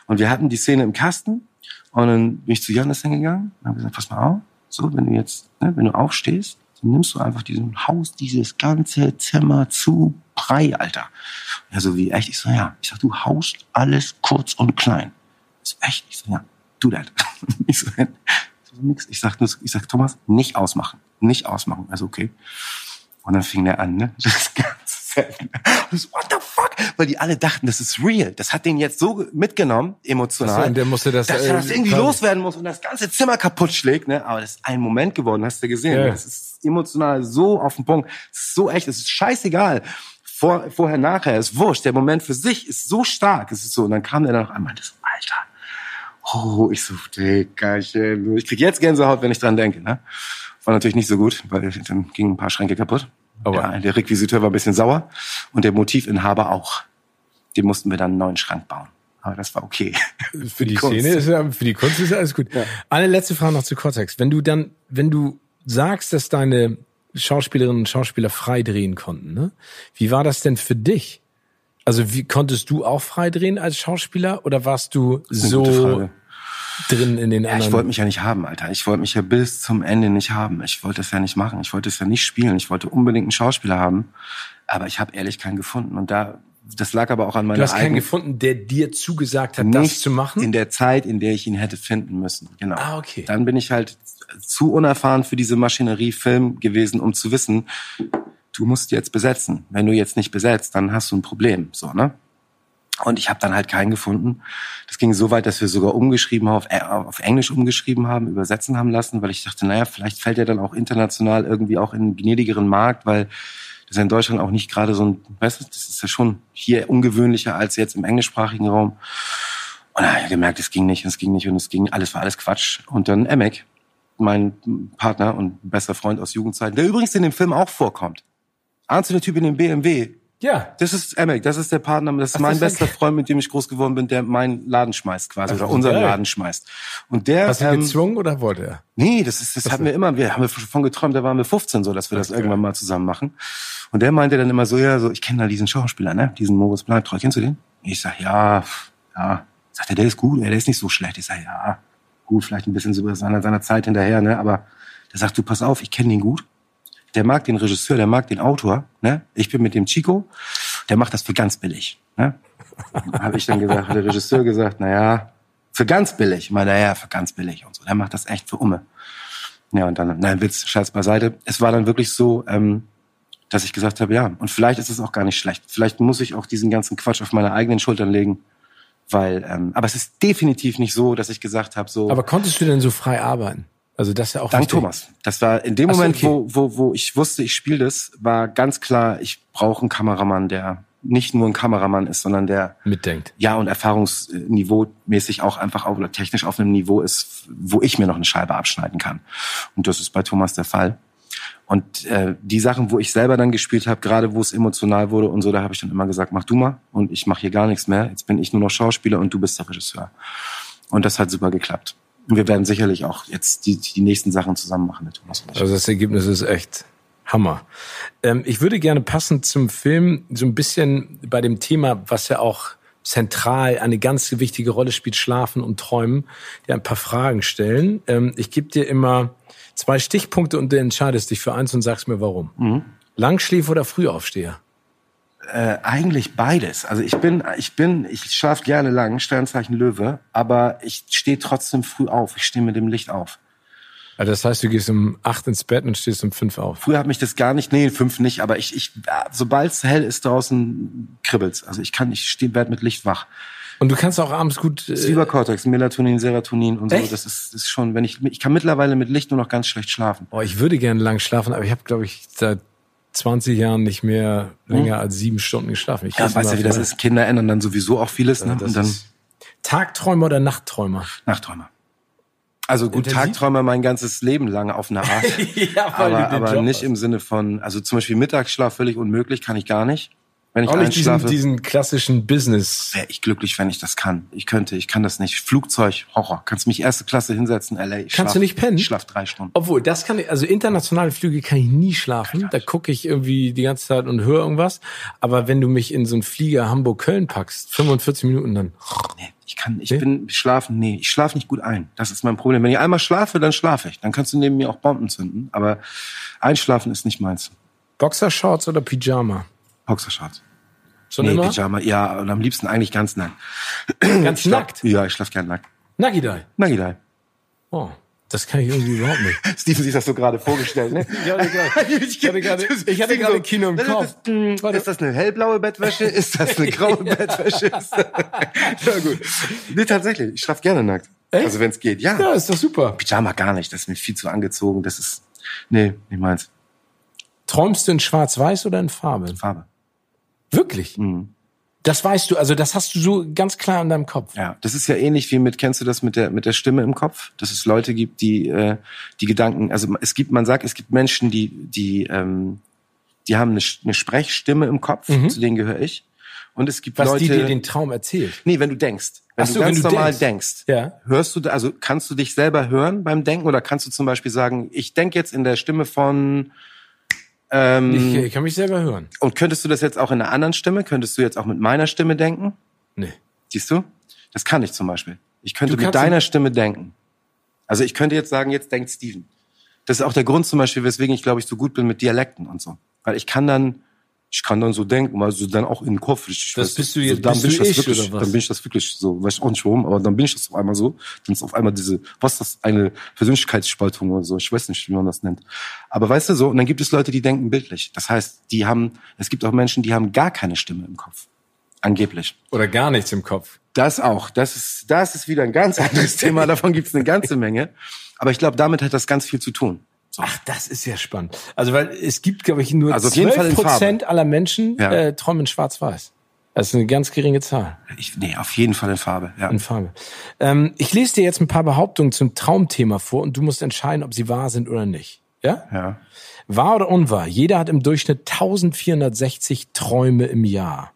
Speaker 2: Und wir hatten die Szene im Kasten und dann bin ich zu Janis hingegangen und habe gesagt, pass mal auf, so, wenn du jetzt, ne, wenn du aufstehst, dann nimmst du einfach diesen Haus, dieses ganze Zimmer zu Brei, Alter. Ja, so wie, echt? Ich so, ja. Ich sag, du haust alles kurz und klein. Ich so, echt? Ich so, ja, do that. Ich so, ich so nix. Ich sag, nur- ich sag, Thomas, nicht ausmachen. Nicht ausmachen. Also, okay. Und dann fing der an, ne? Das ganze Ich so, What the fuck? Weil die alle dachten, das ist real. Das hat den jetzt so mitgenommen, emotional.
Speaker 1: So, und der musste das,
Speaker 2: dass
Speaker 1: äh,
Speaker 2: er das irgendwie
Speaker 1: quasi-
Speaker 2: loswerden muss und das ganze Zimmer kaputt schlägt, ne? Aber das ist ein Moment geworden, hast du gesehen.
Speaker 1: Ja.
Speaker 2: Das ist emotional so auf den Punkt. Es ist so echt, es ist scheißegal. Vor, vorher, nachher, ist wurscht. Der Moment für sich ist so stark. Es ist so. Und dann kam der dann noch einmal, das, Alter. Oh, ich so, Dickerchen. Ich krieg jetzt Gänsehaut, wenn ich dran denke, ne? War natürlich nicht so gut, weil dann gingen ein paar Schränke kaputt.
Speaker 1: Aber-
Speaker 2: ja, der Requisiteur war ein bisschen sauer und der Motivinhaber auch. Dem mussten wir dann einen neuen Schrank bauen. Aber das war okay.
Speaker 1: Für die
Speaker 2: Kunst.
Speaker 1: Szene ist ja, für die Kunst ist ja alles gut. Eine letzte Frage noch zu Cortex. Wenn du dann, wenn du sagst, dass deine Schauspielerinnen und Schauspieler frei drehen konnten, ne? Wie war das denn für dich? Also wie konntest du auch frei drehen als Schauspieler oder warst du so. Drin in den
Speaker 2: Ja,
Speaker 1: anderen?
Speaker 2: ich wollte mich ja nicht haben, Alter. Ich wollte mich ja bis zum Ende nicht haben. Ich wollte es ja nicht machen. Ich wollte es ja nicht spielen. Ich wollte unbedingt einen Schauspieler haben. Aber ich habe ehrlich keinen gefunden. Und da, das lag aber auch an meiner
Speaker 1: du hast keinen gefunden, der dir zugesagt hat, das zu machen?
Speaker 2: in der Zeit, in der ich ihn hätte finden müssen. Genau.
Speaker 1: Ah, okay.
Speaker 2: Dann bin ich halt zu unerfahren für diese Maschinerie Film gewesen, um zu wissen, du musst jetzt besetzen. Wenn du jetzt nicht besetzt, dann hast du ein Problem, so, ne? Und ich habe dann halt keinen gefunden. Das ging so weit, dass wir sogar umgeschrieben haben, auf, äh, Englisch umgeschrieben haben, übersetzen haben lassen, weil ich dachte, naja, vielleicht fällt er dann auch international irgendwie auch in einen gnädigeren Markt, weil das ist in Deutschland auch nicht gerade so ein, weißt du, das ist ja schon hier ungewöhnlicher als jetzt im englischsprachigen Raum. Und da habe ich gemerkt, es ging nicht, es ging nicht und es ging, alles war alles Quatsch. Und dann Emek, mein Partner und bester Freund aus Jugendzeiten, der übrigens in dem Film auch vorkommt. Du den Typ in dem BMW?
Speaker 1: Ja.
Speaker 2: Das ist Emek, das ist der Partner, das ist
Speaker 1: Ach,
Speaker 2: mein
Speaker 1: das ist
Speaker 2: bester Freund, mit dem ich groß geworden bin, der meinen Laden schmeißt quasi,
Speaker 1: Ach,
Speaker 2: oder unseren
Speaker 1: geil.
Speaker 2: Laden schmeißt. Und der,
Speaker 1: Hast du
Speaker 2: ähm,
Speaker 1: gezwungen oder wollte er?
Speaker 2: Nee, das ist, das hatten wir immer, wir haben davon geträumt, da waren wir 15 so, dass wir das
Speaker 1: Okay.
Speaker 2: irgendwann mal zusammen machen. Und der meinte dann immer so, ja, so, ich kenne da diesen Schauspieler, ne, diesen Moritz Bleibtreu, kennst du den? Ich sag, ja, ja. Sagt er, der ist gut, der ist nicht so schlecht. Ich sag, ja, gut, vielleicht ein bisschen so seiner, seiner Zeit hinterher, ne, aber der sagt, du, pass auf, ich kenne den gut. Der mag den Regisseur, der mag den Autor, ne. Ich bin mit dem Chico, der macht das für ganz billig, ne. Habe ich dann gesagt, hat der Regisseur gesagt, na ja, für ganz billig. Ich meine, naja, für ganz billig und so. Der macht das echt für Umme. Ja, und dann, nein, Witz, Scheiß beiseite. Es war dann wirklich so, ähm, dass ich gesagt habe, ja, und vielleicht ist es auch gar nicht schlecht. Vielleicht muss ich auch diesen ganzen Quatsch auf meine eigenen Schultern legen, weil, ähm, aber es ist definitiv nicht so, dass ich gesagt habe, so,
Speaker 1: Aber konntest du denn so frei arbeiten? Also das ist ja auch
Speaker 2: dank
Speaker 1: wichtig.
Speaker 2: Thomas. Das war in dem
Speaker 1: Ach so,
Speaker 2: Moment,
Speaker 1: okay.
Speaker 2: wo, wo, wo ich wusste, ich spiele das, war ganz klar, ich brauche einen Kameramann, der nicht nur ein Kameramann ist, sondern der
Speaker 1: mitdenkt.
Speaker 2: ja, und Erfahrungsniveau mäßig auch einfach auf, oder technisch auf einem Niveau ist, wo ich mir noch eine Scheibe abschneiden kann. Und das ist bei Thomas der Fall. Und äh, die Sachen, wo ich selber dann gespielt habe, gerade wo es emotional wurde und so, da habe ich dann immer gesagt, mach du mal und ich mache hier gar nichts mehr. Jetzt bin ich nur noch Schauspieler und du bist der Regisseur. Und das hat super geklappt. Und wir werden sicherlich auch jetzt die, die nächsten Sachen zusammen machen mit Thomas und ich.
Speaker 1: Also das Ergebnis ist echt Hammer. Ähm, ich würde gerne passend zum Film so ein bisschen bei dem Thema, was ja auch zentral eine ganz wichtige Rolle spielt, Schlafen und Träumen, dir ein paar Fragen stellen. Ähm, ich gebe dir immer zwei Stichpunkte und du entscheidest dich für eins und sagst mir warum. Langschläfer oder Frühaufsteher?
Speaker 2: Äh, eigentlich beides. Also ich bin, ich bin, ich schlafe gerne lang, Sternzeichen Löwe, aber ich stehe trotzdem früh auf. Ich stehe mit dem Licht auf.
Speaker 1: Also das heißt, du gehst um acht ins Bett und stehst um fünf auf.
Speaker 2: Früher hat mich das gar nicht, nee, fünf nicht, aber ich, ich, sobald es hell ist draußen, kribbelt's. Also ich kann, ich stehe, werd mit Licht wach.
Speaker 1: Und du kannst auch abends gut. Äh,
Speaker 2: über Cortex, Melatonin, Serotonin und so.
Speaker 1: Echt?
Speaker 2: Das ist, das ist schon, wenn ich, ich kann mittlerweile mit Licht nur noch ganz schlecht schlafen.
Speaker 1: oh, ich würde gerne lang schlafen, aber ich habe, glaube ich, seit 20 Jahren nicht mehr länger als sieben Stunden geschlafen. Ich
Speaker 2: Hm? Ja, weißt du, wie das ist? Kinder ändern dann sowieso auch vieles, ne? Und dann
Speaker 1: Tagträumer oder Nachtträumer?
Speaker 2: Nachträumer. Also gut,
Speaker 1: Intensiv?
Speaker 2: Tagträumer mein ganzes Leben lang auf eine Art.
Speaker 1: ja,
Speaker 2: aber aber nicht im Sinne von, also zum Beispiel Mittagsschlaf völlig unmöglich, kann ich gar nicht. Wenn ich
Speaker 1: auch nicht diesen, diesen klassischen Business.
Speaker 2: wäre ich glücklich, wenn ich das kann. Ich könnte, ich kann das nicht. Flugzeug, Horror. Kannst mich erste Klasse hinsetzen, LA. Ich
Speaker 1: Kannst
Speaker 2: schlaf,
Speaker 1: du nicht pennen?
Speaker 2: Ich schlaf drei Stunden.
Speaker 1: Obwohl, das kann ich, also internationale Flüge kann ich nie schlafen. Da gucke ich irgendwie die ganze Zeit und höre irgendwas. Aber wenn du mich in so einen Flieger Hamburg-Köln packst, 45 Minuten dann.
Speaker 2: Nee, ich kann, ich
Speaker 1: Nee?
Speaker 2: bin schlafen, nee, ich schlafe nicht gut ein. Das ist mein Problem. Wenn ich einmal schlafe, dann schlafe ich. Dann kannst du neben mir auch Bomben zünden. Aber einschlafen ist nicht meins.
Speaker 1: Boxershorts oder Pyjama?
Speaker 2: Boxershorts.
Speaker 1: Schon
Speaker 2: Nee,
Speaker 1: immer?
Speaker 2: Pyjama, ja, und am liebsten eigentlich ganz nackt.
Speaker 1: Ganz nackt.
Speaker 2: Ja, ich schlaf gern nackt.
Speaker 1: Nagidai.
Speaker 2: Nagidai.
Speaker 1: Oh, das kann ich irgendwie überhaupt nicht.
Speaker 2: Steven sich das so gerade vorgestellt, ne?
Speaker 1: Ich hatte gerade, ich hatte gerade, gerade Kino im Kopf.
Speaker 2: Ist das eine hellblaue Bettwäsche? Ist das eine graue Bettwäsche? Ist das- ja, gut. Nee, tatsächlich. Ich schlaf gerne nackt.
Speaker 1: Echt?
Speaker 2: Also, wenn es geht, ja.
Speaker 1: Ja, ist doch super.
Speaker 2: Pyjama gar nicht. Das ist mir viel zu angezogen. Das ist, nee, nicht meins.
Speaker 1: Träumst du in Schwarz-Weiß oder in Farbe?
Speaker 2: Farbe.
Speaker 1: Wirklich?
Speaker 2: Mhm.
Speaker 1: Das weißt du, also das hast du so ganz klar in deinem Kopf.
Speaker 2: Ja, das ist ja ähnlich wie mit, kennst du das mit der, mit der Stimme im Kopf? Dass es Leute gibt, die, äh, die Gedanken, also es gibt, man sagt, es gibt Menschen, die, die, ähm, die haben eine, eine Sprechstimme im Kopf, zu denen gehöre ich. Und es gibt
Speaker 1: Mhm. Was
Speaker 2: Leute,
Speaker 1: die dir den Traum erzählt.
Speaker 2: nee, wenn du denkst, wenn
Speaker 1: so,
Speaker 2: du ganz
Speaker 1: wenn du
Speaker 2: normal
Speaker 1: denkst.
Speaker 2: denkst,
Speaker 1: Ja.
Speaker 2: hörst du, also kannst du dich selber hören beim Denken oder kannst du zum Beispiel sagen, ich denke jetzt in der Stimme von, ähm,
Speaker 1: Ich, ich kann mich selber hören.
Speaker 2: und könntest du das jetzt auch in einer anderen Stimme? Könntest du jetzt auch mit meiner Stimme denken?
Speaker 1: Nee.
Speaker 2: Siehst du? Das kann ich zum Beispiel. Ich könnte mit deiner Stimme denken. Also ich könnte jetzt sagen, jetzt denkt Steven. Das ist auch der Grund zum Beispiel, weswegen ich glaube ich so gut bin mit Dialekten und so. Weil ich kann dann, ich kann dann so denken, also dann auch in den Kopf. Ich,
Speaker 1: Das
Speaker 2: weiß,
Speaker 1: bist du
Speaker 2: so,
Speaker 1: jetzt-
Speaker 2: dann
Speaker 1: bist
Speaker 2: bin ich das
Speaker 1: ich,
Speaker 2: wirklich? Dann bin ich das wirklich so, weiß ich auch nicht warum, aber dann bin ich das auf einmal so. Dann ist auf einmal diese, was ist das, eine Persönlichkeitsspaltung oder so. Ich weiß nicht, wie man das nennt. Aber weißt du so, und dann gibt es Leute, die denken bildlich. Das heißt, die haben, es gibt auch Menschen, die haben gar keine Stimme im Kopf. Angeblich.
Speaker 1: Oder gar nichts im Kopf.
Speaker 2: Das auch. Das ist, das ist wieder ein ganz anderes Thema. Davon gibt es eine ganze Menge. Aber ich glaube, damit hat das ganz viel zu tun. So.
Speaker 1: Ach, das ist ja spannend. Also, weil es gibt, glaube ich, nur
Speaker 2: Also auf jeden Fall in
Speaker 1: 12
Speaker 2: Farbe.
Speaker 1: Prozent aller Menschen
Speaker 2: Ja.
Speaker 1: äh, träumen in Schwarz-Weiß. Das ist eine ganz geringe Zahl
Speaker 2: Ich, nee, auf jeden Fall in Farbe. Ja.
Speaker 1: in Farbe. Ähm, ich lese dir jetzt ein paar Behauptungen zum Traumthema vor und du musst entscheiden, ob sie wahr sind oder nicht. Ja?
Speaker 2: ja.
Speaker 1: Wahr oder unwahr? Jeder hat im Durchschnitt 1460 Träume im Jahr.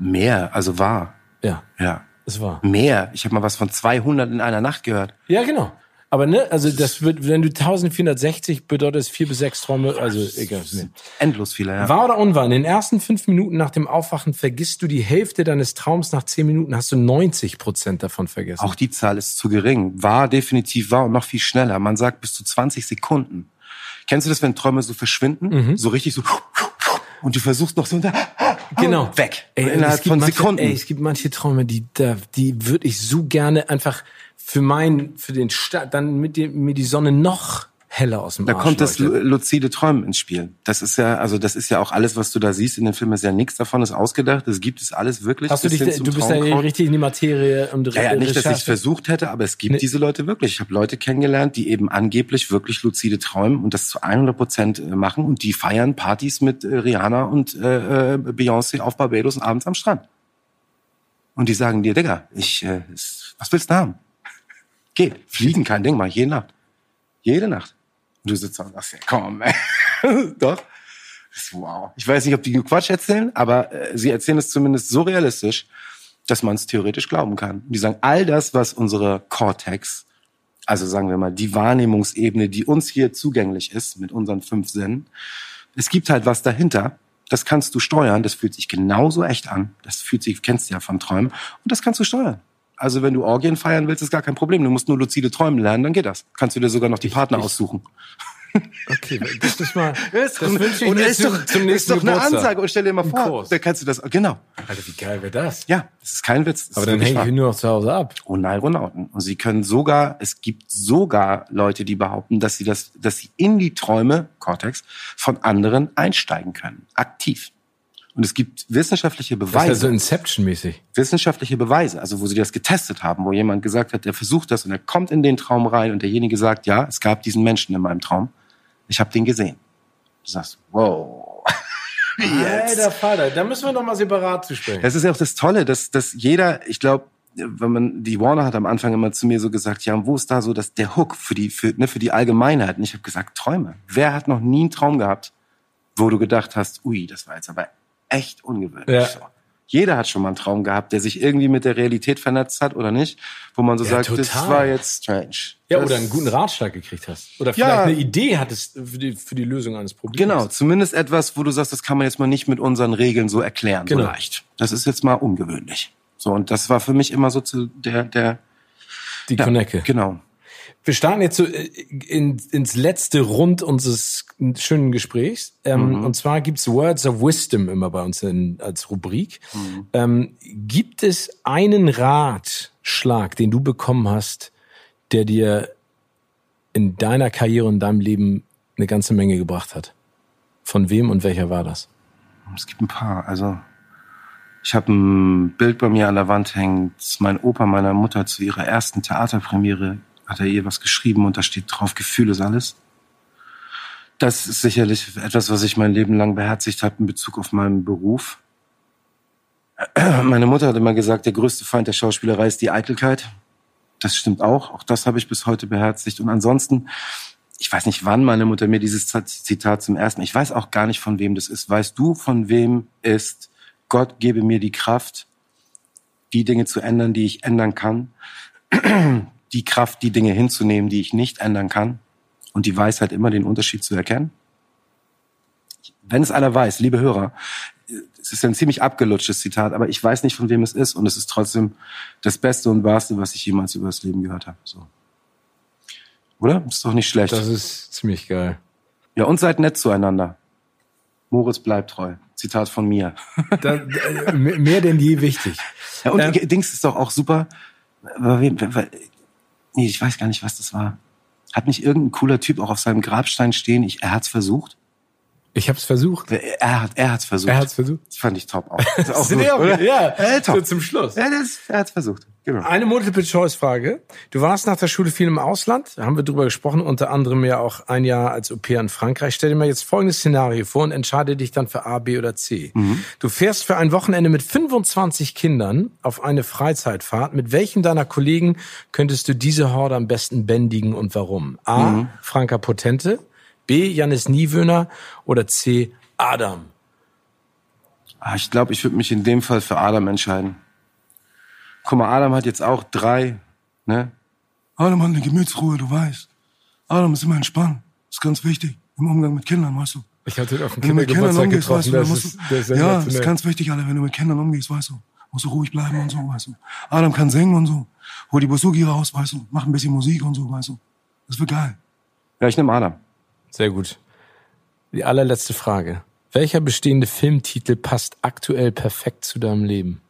Speaker 2: Mehr, also wahr.
Speaker 1: Ja,
Speaker 2: Ja.
Speaker 1: ist wahr.
Speaker 2: Mehr. Ich habe mal was von 200 in einer Nacht gehört.
Speaker 1: Ja, genau. Aber ne, also das wird, wenn du 1460 bedeutet es vier bis sechs Träume, also egal. Nee.
Speaker 2: Endlos viele, ja.
Speaker 1: Wahr oder unwahr? In den ersten fünf Minuten nach dem Aufwachen vergisst du die Hälfte deines Traums. Nach zehn Minuten hast du 90 Prozent davon vergessen.
Speaker 2: Auch die Zahl ist zu gering. War definitiv wahr und noch viel schneller. Man sagt bis zu 20 Sekunden. Kennst du das, wenn Träume so verschwinden? So richtig so. Und du versuchst noch so
Speaker 1: Genau.
Speaker 2: weg.
Speaker 1: Ey,
Speaker 2: innerhalb
Speaker 1: gibt
Speaker 2: von
Speaker 1: manche,
Speaker 2: Sekunden.
Speaker 1: Ey, es gibt manche Träume, die, da, die würde ich so gerne einfach für meinen, für den Start, dann mit dem, mir die Sonne noch heller aus dem
Speaker 2: Da
Speaker 1: Arsch
Speaker 2: kommt das
Speaker 1: leuchtet.
Speaker 2: luzide Träumen ins Spiel. Das ist ja, also das ist ja auch alles, was du da siehst in dem Film, ist ja nichts davon ist ausgedacht. Das gibt es alles wirklich.
Speaker 1: Hast du dich, du bist da
Speaker 2: Traumkraut.
Speaker 1: richtig in die Materie und
Speaker 2: Ja, ja, nicht, dass ich es versucht hätte, aber es gibt
Speaker 1: Nee.
Speaker 2: diese Leute wirklich. Ich habe Leute kennengelernt, die eben angeblich wirklich luzide träumen und das zu 100 Prozent äh, machen und die feiern Partys mit äh, Rihanna und äh, äh, Beyoncé auf Barbados und abends am Strand. Und die sagen dir, Digga, ich, äh, was willst du haben? Geh, fliegen, kein Ding, mach ich jede Nacht. Jede Nacht. Und du sitzt da und sagst, ja, komm. Doch. Wow. Ich weiß nicht, ob die Quatsch erzählen, aber äh, sie erzählen es zumindest so realistisch, dass man es theoretisch glauben kann. Die sagen, all das, was unsere Cortex, also sagen wir mal, die Wahrnehmungsebene, die uns hier zugänglich ist mit unseren fünf Sinnen, es gibt halt was dahinter. Das kannst du steuern. Das fühlt sich genauso echt an. Das fühlt sich, kennst du ja von Träumen. Und das kannst du steuern. Also wenn du Orgien feiern willst, ist gar kein Problem. Du musst nur luzide träumen lernen, dann geht das. Kannst du dir sogar noch die Partner
Speaker 1: ich-
Speaker 2: aussuchen.
Speaker 1: Okay, das ist mal, das wünsche ich
Speaker 2: und ist doch,
Speaker 1: zum
Speaker 2: ist
Speaker 1: nächsten
Speaker 2: doch eine
Speaker 1: Geburtstag.
Speaker 2: Ansage. Und stell dir mal vor,
Speaker 1: Kurs.
Speaker 2: da kannst du das, genau.
Speaker 1: Alter, wie geil wäre das?
Speaker 2: Ja, das ist kein Witz.
Speaker 1: Aber
Speaker 2: ist
Speaker 1: dann hänge ich nur noch zu Hause ab.
Speaker 2: Oh Neuronauten. Und sie können sogar, es gibt sogar Leute, die behaupten, dass sie das, dass sie in die Träume, Cortex, von anderen einsteigen können. Aktiv. Und es gibt wissenschaftliche
Speaker 1: Das ist
Speaker 2: Beweise.
Speaker 1: ja so Inception-mäßig.
Speaker 2: wissenschaftliche Beweise, also wo sie das getestet haben, wo jemand gesagt hat, der versucht das und er kommt in den Traum rein und derjenige sagt, ja, es gab diesen Menschen in meinem Traum, ich habe den gesehen. Du sagst, wow.
Speaker 1: Alter Vater, da müssen wir noch mal separat zu sprechen.
Speaker 2: Das ist ja auch das Tolle, dass, dass jeder, ich glaube, wenn man die Warner hat am Anfang immer zu mir so gesagt, ja, wo ist da so dass der Hook für die für, ne, für die Allgemeinheit? Und ich habe gesagt, Träume. Wer hat noch nie einen Traum gehabt, wo du gedacht hast, ui, das war jetzt aber echt ungewöhnlich.
Speaker 1: Ja.
Speaker 2: So. Jeder hat schon mal einen Traum gehabt, der sich irgendwie mit der Realität vernetzt hat oder nicht, wo man so
Speaker 1: Ja,
Speaker 2: sagt, das
Speaker 1: total.
Speaker 2: war jetzt strange.
Speaker 1: Ja,
Speaker 2: das,
Speaker 1: oder einen guten Ratschlag gekriegt hast. Oder
Speaker 2: Ja.
Speaker 1: vielleicht eine Idee hattest für die, für die Lösung eines Problems.
Speaker 2: Genau, zumindest etwas, wo du sagst, das kann man jetzt mal nicht mit unseren Regeln so erklären,
Speaker 1: Genau.
Speaker 2: so leicht. Das ist jetzt mal ungewöhnlich. So, und das war für mich immer so zu der, der,
Speaker 1: Die
Speaker 2: ja,
Speaker 1: Konecke.
Speaker 2: genau.
Speaker 1: Wir starten jetzt so äh, in, ins letzte Rund unseres schönen Gesprächs. Ähm, Und zwar gibt's Words of Wisdom immer bei uns in, als Rubrik. Ähm, gibt es einen Ratschlag, den du bekommen hast, der dir in deiner Karriere und deinem Leben eine ganze Menge gebracht hat? Von wem und welcher war das?
Speaker 2: Es gibt ein paar. Also ich habe ein Bild bei mir an der Wand ist mein Opa meiner Mutter zu ihrer ersten Theaterpremiere hat er ihr was geschrieben und da steht drauf, Gefühl ist alles. Das ist sicherlich etwas, was ich mein Leben lang beherzigt habe in Bezug auf meinen Beruf. Meine Mutter hat immer gesagt, der größte Feind der Schauspielerei ist die Eitelkeit. Das stimmt auch. Auch das habe ich bis heute beherzigt. Und ansonsten, ich weiß nicht, wann meine Mutter mir dieses Zitat zum ersten, ich weiß auch gar nicht, von wem das ist. Weißt du, von wem ist Gott gebe mir die Kraft, die Dinge zu ändern, die ich ändern kann, die Kraft, die Dinge hinzunehmen, die ich nicht ändern kann und die Weisheit immer den Unterschied zu erkennen? Wenn es einer weiß, liebe Hörer, es ist ein ziemlich abgelutschtes Zitat, aber ich weiß nicht, von wem es ist und es ist trotzdem das Beste und Wahrste, was ich jemals über das Leben gehört habe. So. Oder? Ist doch nicht schlecht.
Speaker 1: Das ist ziemlich geil.
Speaker 2: Ja, und seid nett zueinander. Moritz bleibt treu. Zitat von mir.
Speaker 1: Da, äh, mehr denn je wichtig.
Speaker 2: Ja, und
Speaker 1: Ähm,
Speaker 2: Dings ist doch auch super. Nee, ich weiß gar nicht, was das war. Hat nicht irgendein cooler Typ auch auf seinem Grabstein stehen, ich, er hat's versucht?
Speaker 1: Ich habe es versucht.
Speaker 2: Er, hat, er hat's versucht.
Speaker 1: Er hat's versucht.
Speaker 2: Das fand ich top auch. Das ist auch
Speaker 1: Sind
Speaker 2: gut,
Speaker 1: auch-
Speaker 2: oder?
Speaker 1: ja,
Speaker 2: äh, top.
Speaker 1: so zum Schluss.
Speaker 2: Ja, das, er hat's versucht. Genau.
Speaker 1: Eine Multiple-Choice-Frage. Du warst nach der Schule viel im Ausland, da haben wir drüber gesprochen, unter anderem ja auch ein Jahr als Au-pair in Frankreich. Stell dir mal jetzt folgendes Szenario vor und entscheide dich dann für A, B oder C. Du fährst für ein Wochenende mit 25 Kindern auf eine Freizeitfahrt. Mit welchen deiner Kollegen könntest du diese Horde am besten bändigen und warum? A, Franka Potente, B, Janis Niewöhner oder C, Adam?
Speaker 2: Ah, ich glaube, ich würde mich in dem Fall für Adam entscheiden. Guck mal, Adam hat jetzt auch drei, ne?
Speaker 3: Adam hat eine Gemütsruhe, du weißt. Adam ist immer entspannt. Das ist ganz wichtig im Umgang mit Kindern, weißt du.
Speaker 1: Ich hatte ihn auf dem
Speaker 3: Wenn du mit Kindern
Speaker 1: Kindergeburtstag
Speaker 3: umgehst, weißt
Speaker 1: getroffen.
Speaker 3: du,
Speaker 1: Das ist,
Speaker 3: du,
Speaker 1: das ist
Speaker 3: ja, das ist ganz wichtig, Alter, wenn du mit Kindern umgehst, weißt du. Musst du ruhig bleiben und so, weißt du. Adam kann singen und so. Hol die Busugi raus, weißt du. Mach ein bisschen Musik und so, weißt du. Das wird geil.
Speaker 2: Ja, ich nehme Adam.
Speaker 1: Sehr gut. Die allerletzte Frage. Welcher bestehende Filmtitel passt aktuell perfekt zu deinem Leben?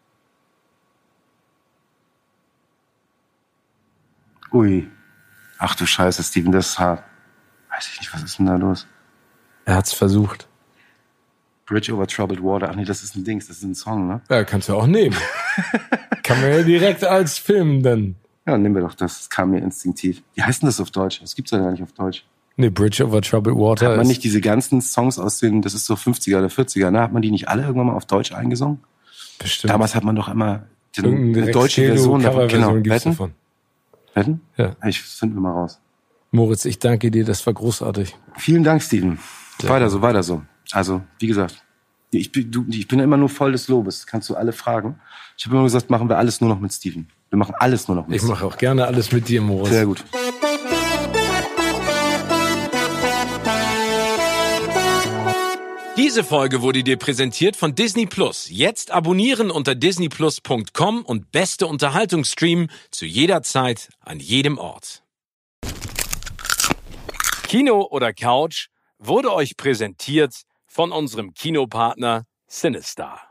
Speaker 2: Ui. Ach du Scheiße, Steven, das ist hart. Weiß ich nicht, was ist denn da los?
Speaker 1: Er hat's versucht.
Speaker 2: Bridge over Troubled Water. Ach nee, das ist ein Dings, das ist ein Song, ne?
Speaker 1: Ja, kannst du auch nehmen. Kann man ja direkt als Film dann.
Speaker 2: Ja, nehmen wir doch das. Das kam mir instinktiv. Wie heißt denn das auf Deutsch? Das gibt's ja gar nicht auf Deutsch.
Speaker 1: Ne, Bridge over Troubled Water.
Speaker 2: Hat man nicht diese ganzen Songs aus den, das ist so 50er oder 40er, ne? Hat man die nicht alle irgendwann mal auf Deutsch eingesungen?
Speaker 1: bestimmt.
Speaker 2: Damals hat man doch immer den, eine deutsche Version davon. Genau. Wetten?
Speaker 1: davon.
Speaker 2: Wetten?
Speaker 1: Ja.
Speaker 2: Ich finden wir mal raus.
Speaker 1: Moritz, ich danke dir, das war großartig.
Speaker 2: Vielen Dank, Steven. weiter so, weiter so. Also, wie gesagt, ich bin, du, ich bin immer nur voll des Lobes. Kannst du alle fragen. Ich habe immer gesagt, machen wir alles nur noch mit Steven. Wir machen alles nur noch mit
Speaker 1: Ich mache auch gerne alles mit dir, Moritz.
Speaker 2: Sehr gut.
Speaker 4: Diese Folge wurde dir präsentiert von Disney Plus. Jetzt abonnieren unter disneyplus.com und beste Unterhaltung streamen zu jeder Zeit, an jedem Ort. Kino oder Couch wurde euch präsentiert von unserem Kinopartner Sinistar.